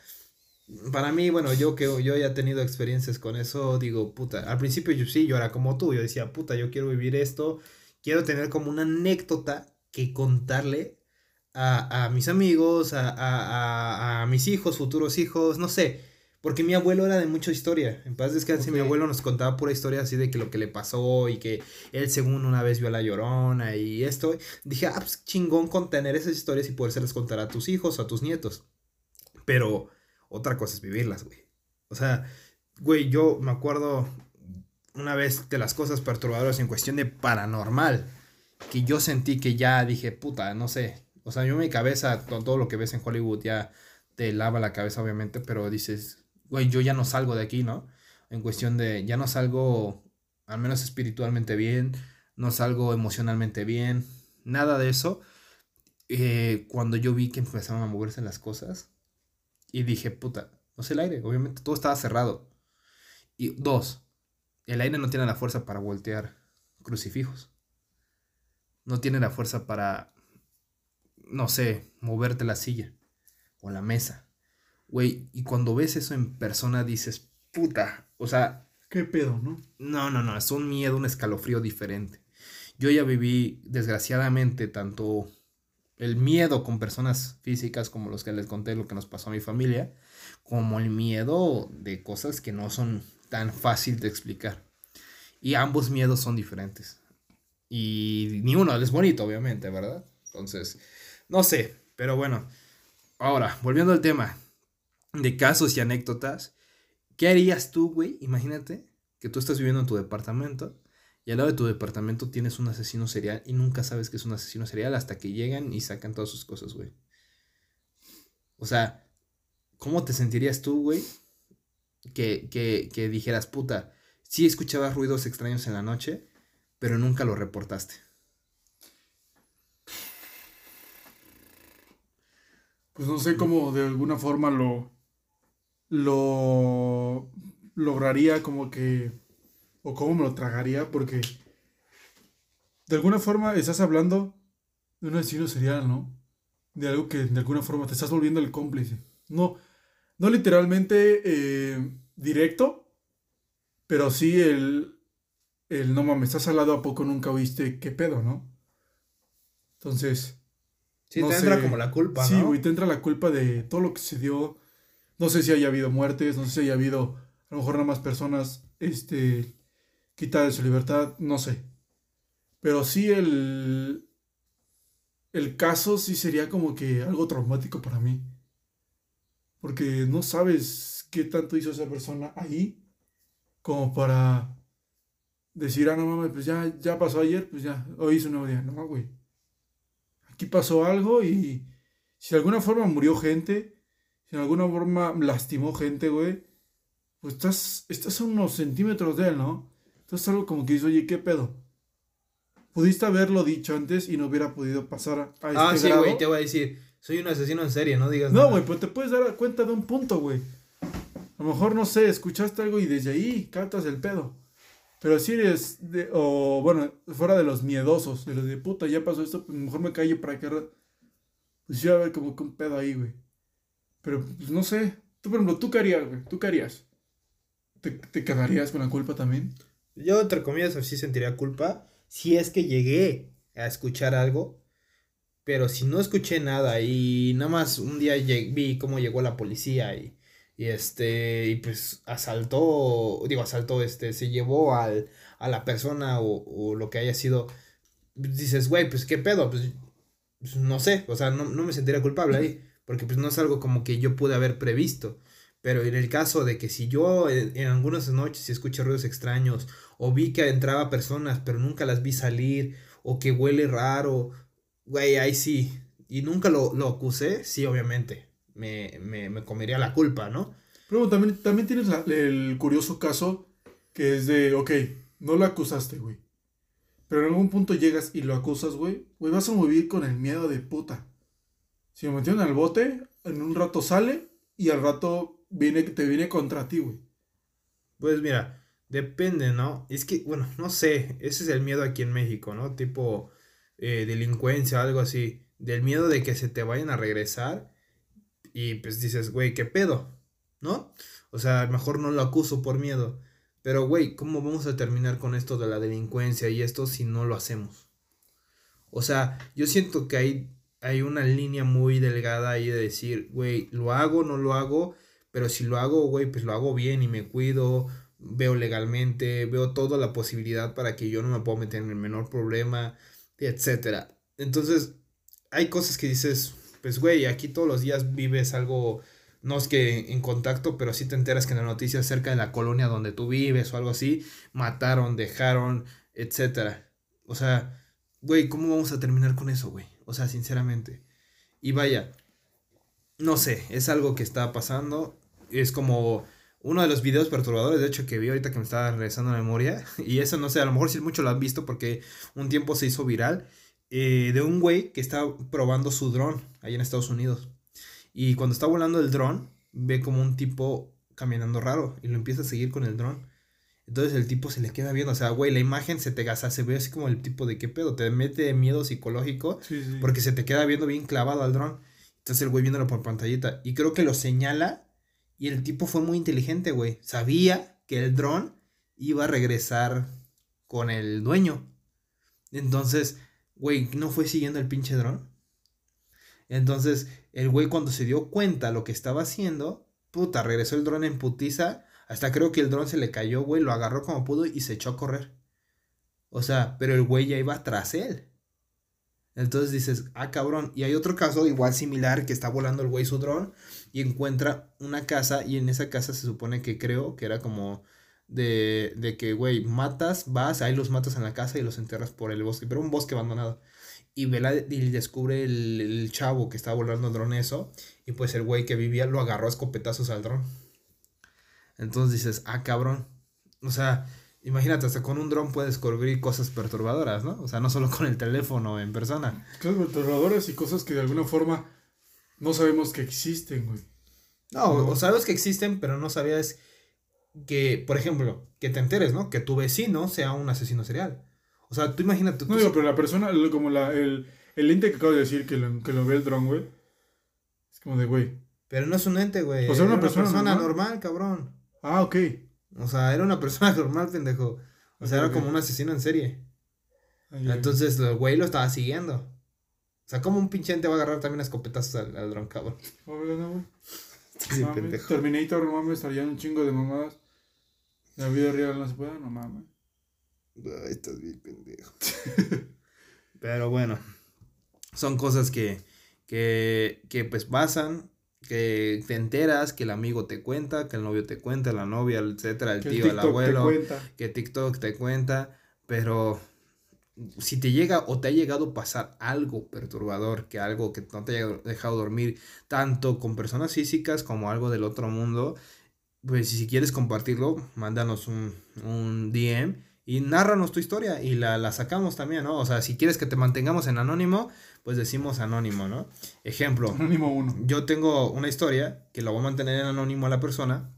para mí, bueno, yo que yo ya he tenido experiencias con eso, digo, puta, al principio yo sí, yo era como tú, yo decía, puta, yo quiero vivir esto, quiero tener como una anécdota que contarle a, a mis amigos, a, a, a, mis hijos, futuros hijos, no sé, porque mi abuelo era de mucha historia. En paz descanse, mi abuelo nos contaba pura historia así de que lo que le pasó y que él según una vez vio a la llorona y esto. Dije, ah, pues chingón contener esas historias y las contar a tus hijos o a tus nietos. Pero otra cosa es vivirlas, güey. O sea, güey, yo me acuerdo una vez de las cosas perturbadoras en cuestión de paranormal. Que yo sentí que ya dije, puta, no sé. O sea, yo mi cabeza, con todo lo que ves en Hollywood ya te lava la cabeza, obviamente, pero dices, güey, yo ya no salgo de aquí, ¿no? En cuestión de, ya no salgo, al menos espiritualmente bien, no salgo emocionalmente bien, nada de eso. Eh, cuando yo vi que empezaban a moverse las cosas, y dije, puta, no sé el aire, obviamente todo estaba cerrado. Y dos, el aire no tiene la fuerza para voltear crucifijos. No tiene la fuerza para, no sé, moverte la silla o la mesa. Güey, y cuando ves eso en persona dices, puta, o sea... ¿Qué pedo, no? No, no, no, es un miedo, un escalofrío diferente. Yo ya viví, desgraciadamente, tanto el miedo con personas físicas como los que les conté lo que nos pasó a mi familia, como el miedo de cosas que no son tan fácil de explicar. Y ambos miedos son diferentes. Y ni uno es bonito, obviamente, ¿verdad? Entonces, no sé, pero bueno. Ahora, volviendo al tema, de casos y anécdotas. ¿Qué harías tú, güey? Imagínate que tú estás viviendo en tu departamento y al lado de tu departamento tienes un asesino serial y nunca sabes que es un asesino serial hasta que llegan y sacan todas sus cosas, güey. O sea, ¿cómo te sentirías tú, güey? Que, que, que dijeras, puta, sí escuchabas ruidos extraños en la noche, pero nunca lo reportaste. Pues no sé cómo de alguna forma lo, lo lograría como que, o cómo me lo tragaría, porque de alguna forma estás hablando de un asesino serial, ¿no? De algo que de alguna forma te estás volviendo el cómplice. No, no literalmente eh, directo, pero sí el, el, no mames, estás al lado a poco nunca oíste qué pedo, ¿no? Entonces... Sí, te entra como la culpa, ¿no? Sí, güey, te entra la culpa de todo lo que se dio no sé si haya habido muertes, no sé si haya habido a lo mejor nada más personas este, quitadas de su libertad, no sé. Pero sí el, el caso sí sería como que algo traumático para mí. Porque no sabes qué tanto hizo esa persona ahí como para decir, ah, no mames, pues ya, ya pasó ayer, pues ya, hoy hizo un nuevo día. No, güey. Aquí pasó algo y si de alguna forma murió gente, si en alguna forma lastimó gente, güey, pues estás, estás a unos centímetros de él, ¿no? Entonces algo como que dices, oye, ¿qué pedo? Pudiste haberlo dicho antes y no hubiera podido pasar a, este Ah, sí, güey, te voy a decir, soy un asesino en serie, no digas No, güey, pues te puedes dar cuenta de un punto, güey. A lo mejor, no sé, escuchaste algo y desde ahí captas el pedo. Pero si eres, de, o bueno, fuera de los miedosos, de los de puta, ya pasó esto, pues mejor me callo para que... Pues yo a ver como que un pedo ahí, güey. Pero, pues no sé. Tú, por ejemplo, ¿tú qué harías, güey? ¿Tú qué harías? ¿Te, ¿Te, quedarías con la culpa también? Yo, entre comillas, sí sentiría culpa. Si es que llegué a escuchar algo. Pero si no escuché nada y nada más un día vi cómo llegó la policía y, y este, y pues asaltó, digo, asaltó, este, se llevó al, a la persona o, o lo que haya sido. Dices, güey, pues qué pedo, pues, pues no sé, o sea, no, no me sentiría culpable ahí porque pues no es algo como que yo pude haber previsto. Pero en el caso de que si yo en, algunas noches escucho ruidos extraños, o vi que entraba personas, pero nunca las vi salir, o que huele raro, güey, ahí sí. Y nunca lo, lo acusé, sí, obviamente. Me, me, me, comería la culpa, ¿no? Pero también, también tienes el curioso caso que es de, ok, no lo acusaste, güey. Pero en algún punto llegas y lo acusas, güey. Güey, vas a morir con el miedo de puta. Si me metieron al bote, en un rato sale y al rato viene, te viene contra ti, güey. Pues mira, Depende, ¿no? Es que, bueno, no sé, ese es el miedo aquí en México, ¿no? Tipo eh, delincuencia, algo así. Del miedo de que se te vayan a regresar y pues dices, güey, ¿qué pedo? ¿No? O sea, mejor no lo acuso por miedo. Pero, güey, ¿cómo vamos a terminar con esto de la delincuencia y esto si no lo hacemos? O sea, yo siento que hay, hay una línea muy delgada ahí de decir, güey, lo hago, no lo hago, pero si lo hago, güey, pues lo hago bien y me cuido, veo legalmente, veo toda la posibilidad para que yo no me pueda meter en el menor problema, etcétera. Entonces, hay cosas que dices, pues güey, aquí todos los días vives algo, no es que en contacto, pero sí te enteras que en la noticia cerca de la colonia donde tú vives o algo así, mataron, dejaron, etcétera. O sea, güey, ¿cómo vamos a terminar con eso, güey? O sea, sinceramente. Y vaya, no sé, es algo que está pasando, es como uno de los videos perturbadores, de hecho, que vi ahorita que me estaba regresando a la memoria, [LAUGHS] y eso no sé, a lo mejor sí mucho lo han visto porque un tiempo se hizo viral, eh, de un güey que está probando su dron ahí en Estados Unidos. Y cuando está volando el dron, ve como un tipo caminando raro y lo empieza a seguir con el dron. Entonces el tipo se le queda viendo, o sea, güey, la imagen se te gasa, se ve así como el tipo de qué pedo, te mete miedo psicológico porque se te queda viendo bien clavado al dron. Entonces el güey viéndolo por pantallita y creo que lo señala y el tipo fue muy inteligente, güey. Sabía que el dron iba a regresar con el dueño. Entonces, güey, no fue siguiendo el pinche dron. Entonces, el güey cuando se dio cuenta lo que estaba haciendo, puta, regresó el dron en putiza. Hasta creo que el dron se le cayó, güey, lo agarró como pudo y se echó a correr. O sea, pero el güey ya iba tras él. Entonces dices, ah, cabrón. Y hay otro caso igual similar que está volando el güey su dron y encuentra una casa y en esa casa se supone que creo que era como de, de que, güey, matas, vas, ahí los matas en la casa y los enterras por el bosque, pero un bosque abandonado. Y, vela, y descubre el, el, chavo que estaba volando el dron eso y pues el güey que vivía lo agarró a escopetazos al dron. Entonces dices, ah, cabrón. O sea, Imagínate, hasta con un dron puedes descubrir cosas perturbadoras, ¿no? O sea, no solo con el teléfono en persona. Cosas perturbadoras y cosas que de alguna forma no sabemos que existen, güey. No, o sabes que existen, pero no sabías que, por ejemplo, que te enteres, ¿no? Que tu vecino sea un asesino serial. O sea, tú imagínate. no, digo, pero la persona, como la, el, el ente que acabo de decir que lo, que lo ve el dron, güey. Es como de, güey. Pero no es un ente, güey. O sea, una, persona, normal? normal, cabrón. Ah, ok. O sea, era una persona [LAUGHS] normal, pendejo. O sea, era como un asesino en serie. Entonces el güey lo estaba siguiendo. O sea, como un pinche ente va a agarrar también escopetazos al, al dron, cabrón. [LAUGHS] Obvio, no. Sí, pendejo. Terminator, no mames, estarían un chingo de mamadas. La vida real no se puede, no mames. Ay, estás bien pendejo. [LAUGHS] Pero bueno, son cosas que, que, que pues pasan que te enteras, que el amigo te cuenta, que el novio te cuenta, la novia, etcétera, el tío, el, abuelo, que TikTok te cuenta, pero si te llega o te ha llegado a pasar algo perturbador, que algo que no te haya dejado dormir, tanto con personas físicas como algo del otro mundo, pues si quieres compartirlo, mándanos un, un DM y nárranos tu historia y la, la sacamos también, ¿no? O sea, si quieres que te mantengamos en anónimo, pues decimos anónimo, ¿no? Ejemplo. Anónimo uno. Yo tengo una historia que la voy a mantener en anónimo a la persona,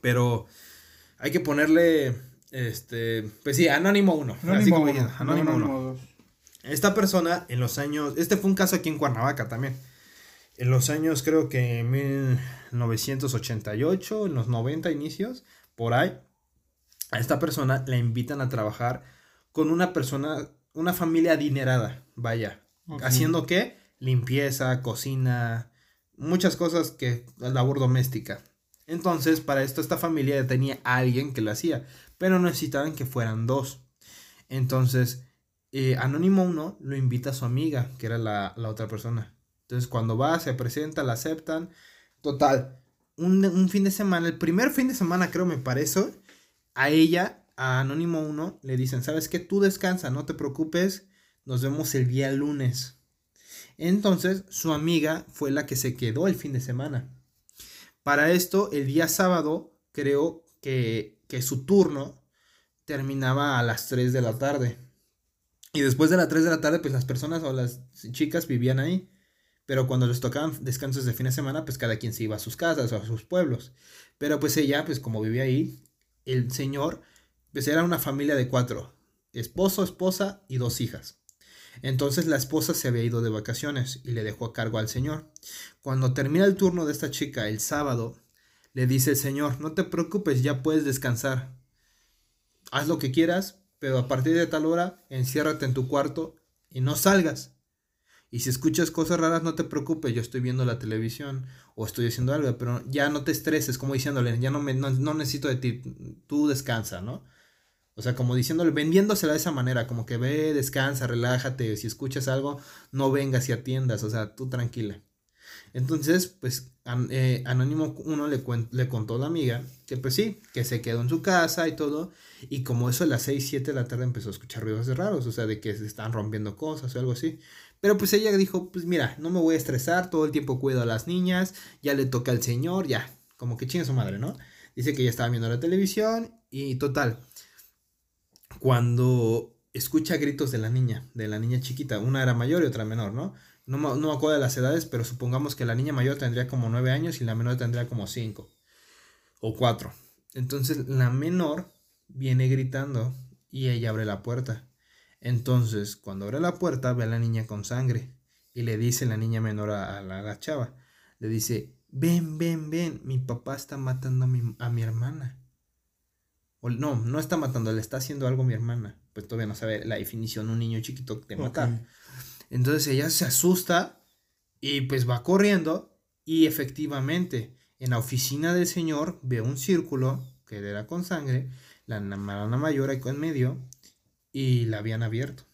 pero hay que ponerle, este, pues sí, anónimo uno. Anónimo uno. anónimo uno. Esta persona en los años, este fue un caso aquí en Cuernavaca también. En los años creo que en 1988, en los 90 inicios, por ahí, a esta persona la invitan a trabajar con una persona, una familia adinerada, vaya, ¿Haciendo qué? Limpieza, cocina, muchas cosas que labor doméstica. Entonces, para esto esta familia tenía a alguien que lo hacía, pero necesitaban que fueran dos. Entonces, eh, Anónimo 1 lo invita a su amiga, que era la, la, otra persona. Entonces, cuando va, se presenta, la aceptan. Total, un, un, fin de semana, el primer fin de semana creo me parece, a ella, a Anónimo 1, le dicen, ¿sabes qué? Tú descansa, no te preocupes, nos vemos el día lunes. Entonces su amiga fue la que se quedó el fin de semana. Para esto, el día sábado, creo que, que su turno terminaba a las 3 de la tarde. Y después de las 3 de la tarde, pues las personas o las chicas vivían ahí. Pero cuando les tocaban descansos de fin de semana, pues cada quien se iba a sus casas o a sus pueblos. Pero pues ella, pues como vivía ahí, el señor, pues era una familia de cuatro, esposo, esposa y dos hijas. Entonces la esposa se había ido de vacaciones y le dejó a cargo al señor. Cuando termina el turno de esta chica el sábado, le dice el señor, no te preocupes, ya puedes descansar. Haz lo que quieras, pero a partir de tal hora, enciérrate en tu cuarto y no salgas. Y si escuchas cosas raras, no te preocupes, yo estoy viendo la televisión o estoy haciendo algo, pero ya no te estreses, como diciéndole, ya no, me, no, necesito de ti, tú descansa, ¿no? O sea, como diciéndole, vendiéndosela de esa manera, como que ve, descansa, relájate, si escuchas algo, no vengas y atiendas, o sea, tú tranquila. Entonces, pues eh, Anónimo 1 le, le contó a la amiga que pues sí, que se quedó en su casa y todo, y como eso a las 6, 7 de la tarde empezó a escuchar ruidos raros, o sea, de que se están rompiendo cosas o algo así. Pero pues ella dijo, pues mira, no me voy a estresar, todo el tiempo cuido a las niñas, ya le toca al señor, ya, como que chinga su madre, ¿no? Dice que ya estaba viendo la televisión y total. Cuando escucha gritos de la niña, de la niña chiquita, una era mayor y otra menor, ¿no? No, me acuerdo de las edades, pero supongamos que la niña mayor tendría como 9 años y la menor tendría como 5 o 4. Entonces la menor viene gritando y ella abre la puerta. Entonces, cuando abre la puerta, ve a la niña con sangre y le dice la niña menor a, la, chava, le dice, ven, ven, ven, mi papá está matando a mi, a mi hermana. O, no, no está matando, le está haciendo algo a mi hermana. Pues todavía no sabe la definición un niño chiquito de matar. Entonces ella se asusta y pues va corriendo y efectivamente en la oficina del señor ve un círculo que era con sangre, la hermana mayor ahí en medio y la habían abierto.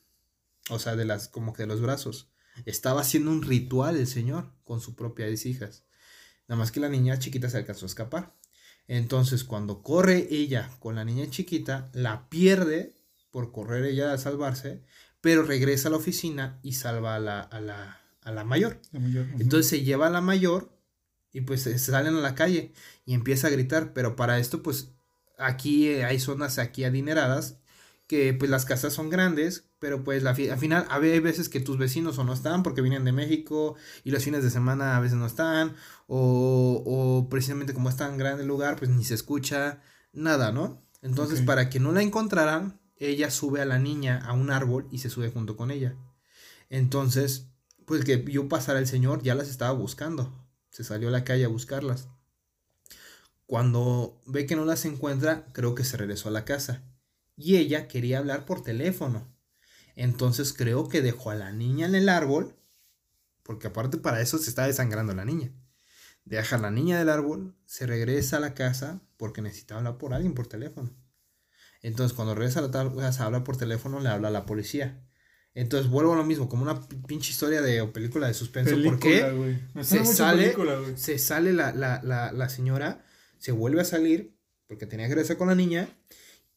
O sea, de las como que de los brazos. Estaba haciendo un ritual el señor con sus propias hijas. Nada más que la niña chiquita se alcanzó a escapar. Entonces, cuando corre ella con la niña chiquita, la pierde por correr ella a salvarse, pero regresa a la oficina y salva a la, a la, a la mayor. Entonces se lleva a la mayor y pues salen a la calle y empieza a gritar, pero para esto pues aquí hay zonas aquí adineradas que pues las casas son grandes, pero pues la, al final hay veces que tus vecinos o no están porque vienen de México y los fines de semana a veces no están, o, o precisamente como es tan grande el lugar, pues ni se escucha nada, ¿no? Entonces para que no la encontraran, ella sube a la niña a un árbol y se sube junto con ella. Entonces, pues que vio pasar el señor, ya las estaba buscando. Se salió a la calle a buscarlas. Cuando ve que no las encuentra, creo que se regresó a la casa. Y ella quería hablar por teléfono. Entonces creo que dejó a la niña en el árbol, porque aparte para eso se está desangrando la niña. Deja a la niña del árbol, se regresa a la casa porque necesitaba hablar por alguien por teléfono. Entonces, cuando regresa a la casa, habla por teléfono, le habla a la policía. Entonces, vuelvo a lo mismo, como una pinche historia de o película de suspenso. porque se sale, se sale la, la, la, la, señora, se vuelve a salir, porque tenía que regresar con la niña,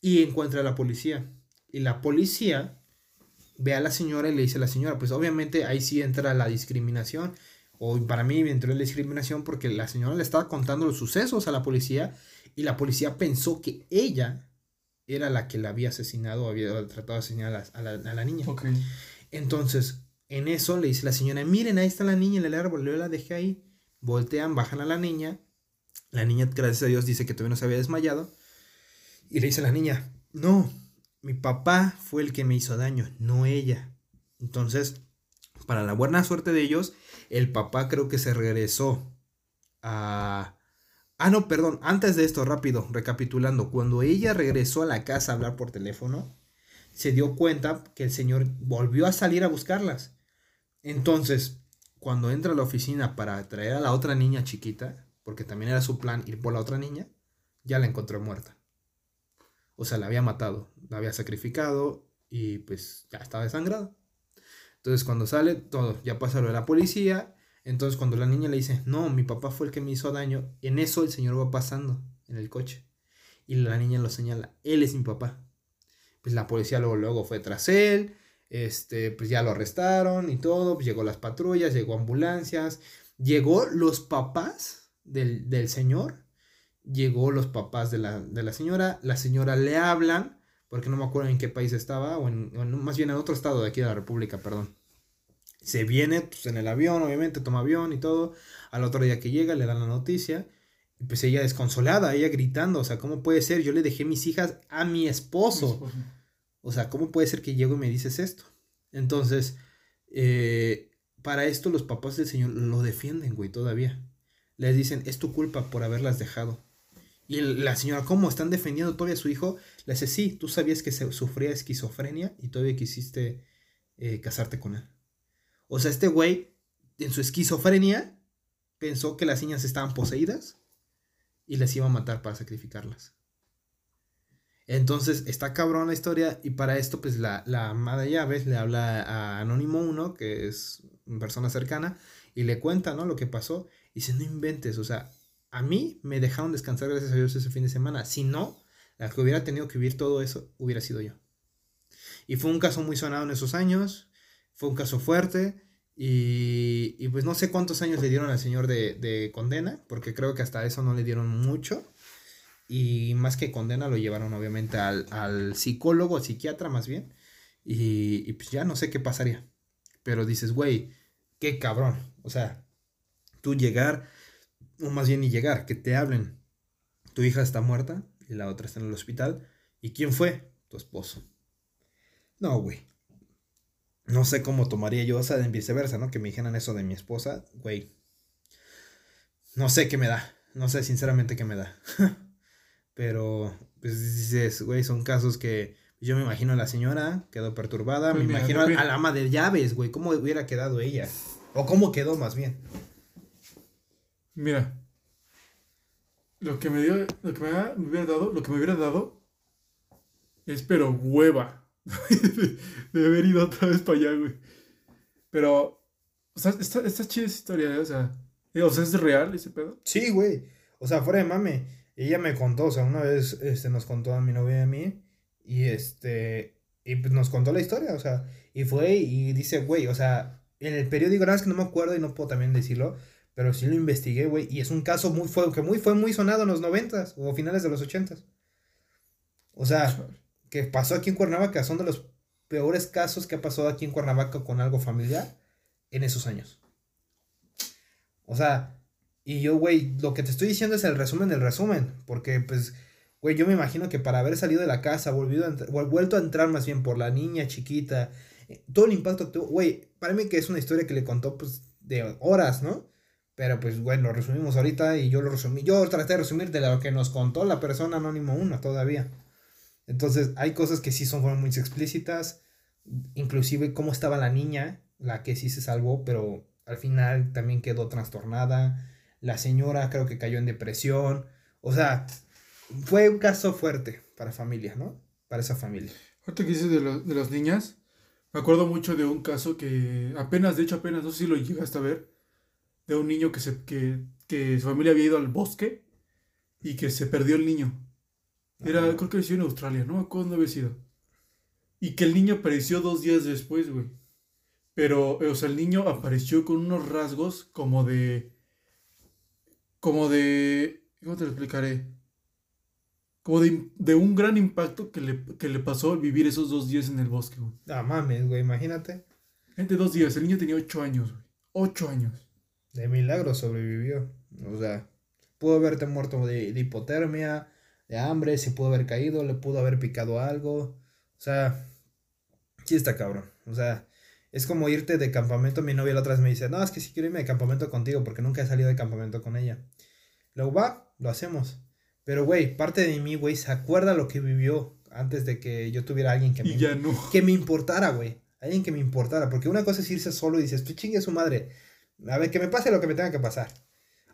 y encuentra a la policía. Y la policía ve a la señora y le dice a la señora, pues obviamente ahí sí entra la discriminación. O para mí entró la discriminación porque la señora le estaba contando los sucesos a la policía y la policía pensó que ella era la que la había asesinado o había tratado de asesinar a la, niña. Entonces, en eso le dice la señora, miren, ahí está la niña en el árbol, yo la dejé ahí. Voltean, bajan a la niña. La niña, gracias a Dios, dice que todavía no se había desmayado. Y le dice a la niña, no, mi papá fue el que me hizo daño, no ella. Entonces, para la buena suerte de ellos, el papá creo que se regresó a, Ah, no, perdón, antes de esto, rápido, recapitulando, cuando ella regresó a la casa a hablar por teléfono, se dio cuenta que el señor volvió a salir a buscarlas. Entonces, cuando entra a la oficina para traer a la otra niña chiquita, porque también era su plan ir por la otra niña, ya la encontró muerta. O sea, la había matado, la había sacrificado y pues ya estaba desangrada. Entonces, cuando sale, todo, ya pasa lo de la policía entonces cuando la niña le dice, no, mi papá fue el que me hizo daño, en eso el señor va pasando en el coche. Y la niña lo señala, él es mi papá. Pues la policía luego, luego fue tras él, este, pues ya lo arrestaron y todo, pues llegó las patrullas, llegó ambulancias, llegó los papás del, del señor, llegó los papás de la, de la, señora, la señora le hablan, porque no me acuerdo en qué país estaba, o, en, o más bien en otro estado de aquí de la República, perdón se viene pues, en el avión, obviamente, toma avión y todo. Al otro día que llega, le dan la noticia. Y pues ella desconsolada, ella gritando, o sea, ¿cómo puede ser? Yo le dejé mis hijas a mi esposo. O sea, ¿cómo puede ser que llego y me dices esto? Entonces, eh, para esto los papás del Señor lo defienden, güey, todavía. Les dicen, es tu culpa por haberlas dejado. Y la señora, ¿cómo? ¿Están defendiendo todavía a su hijo? Le dice, sí, tú sabías que se sufría esquizofrenia y todavía quisiste eh, casarte con él. O sea, este güey, en su esquizofrenia, pensó que las niñas estaban poseídas y las iba a matar para sacrificarlas. Entonces, está cabrón la historia y para esto, pues la, la amada llaves le habla a Anónimo 1, que es una persona cercana, y le cuenta, ¿no? Lo que pasó. Y dice, no inventes, o sea, a mí me dejaron descansar gracias a Dios ese fin de semana. Si no, la que hubiera tenido que vivir todo eso hubiera sido yo. Y fue un caso muy sonado en esos años, fue un caso fuerte. Y, pues no sé cuántos años le dieron al señor de, de, condena, porque creo que hasta eso no le dieron mucho. Y más que condena lo llevaron obviamente al, al psicólogo, al psiquiatra más bien. Y, y, pues ya no sé qué pasaría. Pero dices, güey, qué cabrón. O sea, tú llegar o más bien ni llegar, que te hablen. Tu hija está muerta y la otra está en el hospital. ¿Y quién fue? Tu esposo. No, güey. No sé cómo tomaría yo, o sea, en viceversa, ¿no? Que me dijeran eso de mi esposa, güey. No sé qué me da. No sé sinceramente qué me da. [LAUGHS] Pero, pues dices, güey, son casos que yo me imagino a la señora, quedó perturbada. Pues me imagino al ama de llaves, güey. ¿Cómo hubiera quedado ella? O cómo quedó más bien. Mira, lo que me dio, lo que me, hubiera dado, lo que me hubiera dado es pero hueva [LAUGHS] de, haber ido otra vez para allá, güey. Pero, o sea, está, está chida historia, ¿eh? o sea, o sea, ¿es real ese pedo? Sí, güey. O sea, fuera de mame. Ella me contó, o sea, una vez este, nos contó a mi novia y a mí, y este, y pues nos contó la historia, o sea, y fue y dice, güey, o sea, en el periódico, nada más que no me acuerdo y no puedo también decirlo, pero sí lo investigué, güey. Y es un caso muy, fue, que muy, fue muy sonado en los noventas o finales de los ochentas. O sea, que pasó aquí en Cuernavaca. Son de los peores casos que ha pasado aquí en Cuernavaca con algo familiar en esos años. O sea, y yo, güey, lo que te estoy diciendo es el resumen del resumen. Porque, pues, güey, yo me imagino que para haber salido de la casa, volvido vuelto a entrar más bien por la niña chiquita, eh, todo el impacto que tuvo, güey, para mí que es una historia que le contó, pues, de horas, ¿no? Pero pues bueno, lo resumimos ahorita y yo lo resumí. Yo traté de resumir de lo que nos contó la persona anónimo 1 todavía. Entonces hay cosas que sí son muy explícitas. Inclusive cómo estaba la niña, la que sí se salvó, pero al final también quedó trastornada. La señora creo que cayó en depresión. O sea, fue un caso fuerte para familia, ¿no? Para esa familia. Ahorita que dices de, de las niñas, me acuerdo mucho de un caso que apenas, de hecho apenas, no sé si lo llegaste a ver de un niño que, se, que, que su familia había ido al bosque y que se perdió el niño. Era, creo que había sido en Australia, ¿no? ¿Cuándo había sido? Y que el niño apareció dos días después, güey. Pero, o sea, el niño apareció con unos rasgos como de. Como de. ¿Cómo te lo explicaré? Como de, de un gran impacto que le, que le pasó vivir esos dos días en el bosque, güey. Ah, mames, güey, imagínate. Gente, dos días. El niño tenía ocho años, güey. Ocho años. De milagro sobrevivió. O sea, pudo haberte muerto de, hipotermia, de hambre, se pudo haber caído, le pudo haber picado algo. O sea, sí está cabrón. O sea, es como irte de campamento. Mi novia la otra vez me dice, no, es que sí quiero irme de campamento contigo porque nunca he salido de campamento con ella. Luego va, lo hacemos. Pero, güey, parte de mí, güey, se acuerda lo que vivió antes de que yo tuviera alguien que me, que me importara, güey. Alguien que me importara. Porque una cosa es irse solo y dices, pues chingue su madre. A ver, que me pase lo que me tenga que pasar.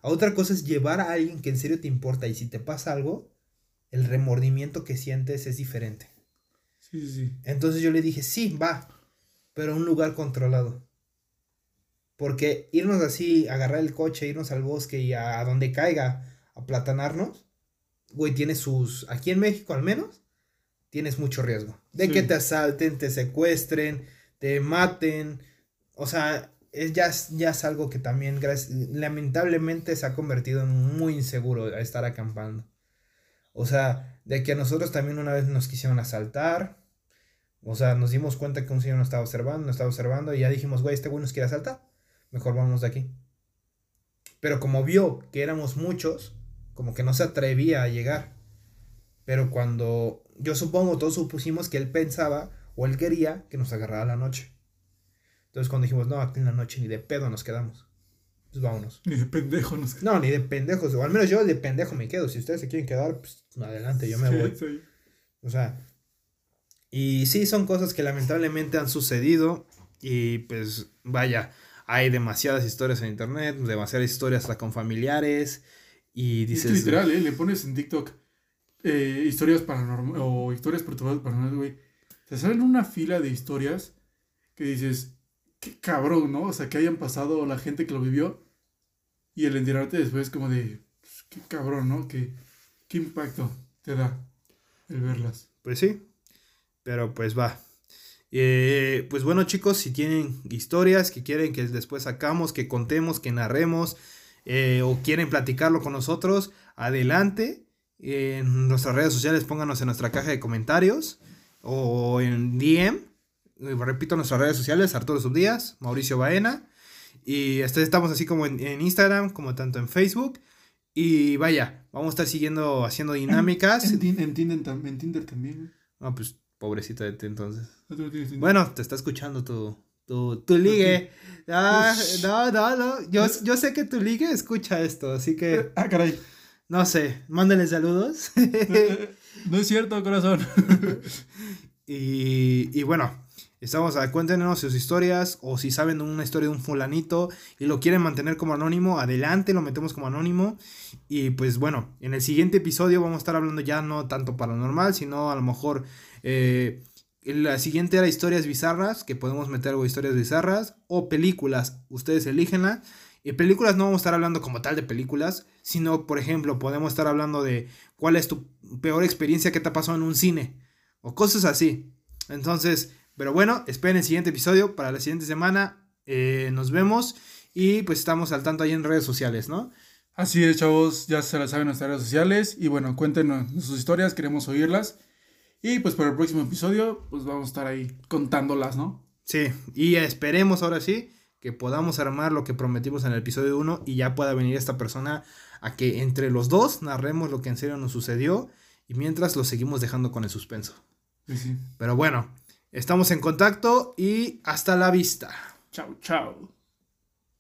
A otra cosa es llevar a alguien que en serio te importa y si te pasa algo, el remordimiento que sientes es diferente. Sí, sí. Entonces yo le dije, sí, va, pero a un lugar controlado. Porque irnos así, agarrar el coche, irnos al bosque y a, donde caiga, a platanarnos, güey, tiene sus, aquí en México al menos, tienes mucho riesgo. De que te asalten, te secuestren, te maten. O sea, es, ya, ya es algo que también lamentablemente se ha convertido en muy inseguro estar acampando. O sea, de que a nosotros también una vez nos quisieron asaltar. O sea, nos dimos cuenta que un señor nos estaba observando, nos estaba observando y ya dijimos, güey, este güey nos quiere asaltar. Mejor vamos de aquí. Pero como vio que éramos muchos, como que no se atrevía a llegar. Pero cuando yo supongo, todos supusimos que él pensaba o él quería que nos agarrara la noche. Entonces cuando dijimos, no, aquí en la noche ni de pedo nos quedamos. Pues vámonos. Ni de pendejo nos quedamos. No, ni de pendejos. O al menos yo de pendejo me quedo. Si ustedes se quieren quedar, pues adelante, yo me voy. Sí. O sea, y sí, son cosas que lamentablemente han sucedido. Y pues vaya, hay demasiadas historias en internet, demasiadas historias hasta con familiares. Y Es dices... que literal, ¿eh? Le pones en TikTok eh, historias paranormales o historias perturbadas paranormales, güey. Te salen una fila de historias que dices, qué cabrón, ¿no? O sea, que hayan pasado la gente que lo vivió y el enterarte después como de, pues, qué cabrón, ¿no? Qué, qué impacto te da el verlas. Pues sí, pero pues va. Eh, pues bueno chicos, si tienen historias que quieren que después sacamos, que contemos, que narremos, eh, o quieren platicarlo con nosotros, adelante. En nuestras redes sociales pónganos en nuestra caja de comentarios o en DM. Eh, Repito, nuestras redes sociales, Arturo Subdías, Mauricio Baena. Y este, estamos así como en, en Instagram, como tanto en Facebook. Y vaya, vamos a estar siguiendo haciendo dinámicas. En, Tin- en Tinder, también. Ah, pues pobrecito de ti entonces. ¿No no Tinder? Bueno, te está escuchando tu, tu, tu ligue. Ah, no, no, no. Yo, yo sé que tu ligue escucha esto, así que Ah, caray. no sé. Mándale saludos. [LAUGHS] no es cierto, corazón. [LAUGHS] y, y bueno, estamos a cuéntenos sus historias o si saben de una historia de un fulanito y lo quieren mantener como anónimo, adelante, lo metemos como anónimo. Y pues bueno, en el siguiente episodio vamos a estar hablando ya no tanto paranormal, sino a lo mejor eh, la siguiente era historias bizarras, que podemos meter o historias bizarras o películas, ustedes elígenla. Y películas no vamos a estar hablando como tal de películas, sino por ejemplo podemos estar hablando de cuál es tu peor experiencia que te ha pasado en un cine o cosas así. Entonces, pero bueno, esperen el siguiente episodio para la siguiente semana. eh, nos vemos y pues estamos al tanto ahí en redes sociales, ¿no? Así es, chavos, ya se las saben nuestras redes sociales. Y bueno, cuéntenos sus historias, queremos oírlas. Y pues para el próximo episodio, pues vamos a estar ahí contándolas, ¿no? Sí, y esperemos ahora sí que podamos armar lo que prometimos en el episodio 1 y ya pueda venir esta persona a que entre los dos narremos lo que en serio nos sucedió y mientras lo seguimos dejando con el suspenso. Sí, sí. Pero bueno, estamos en contacto y hasta la vista. Chao, chao.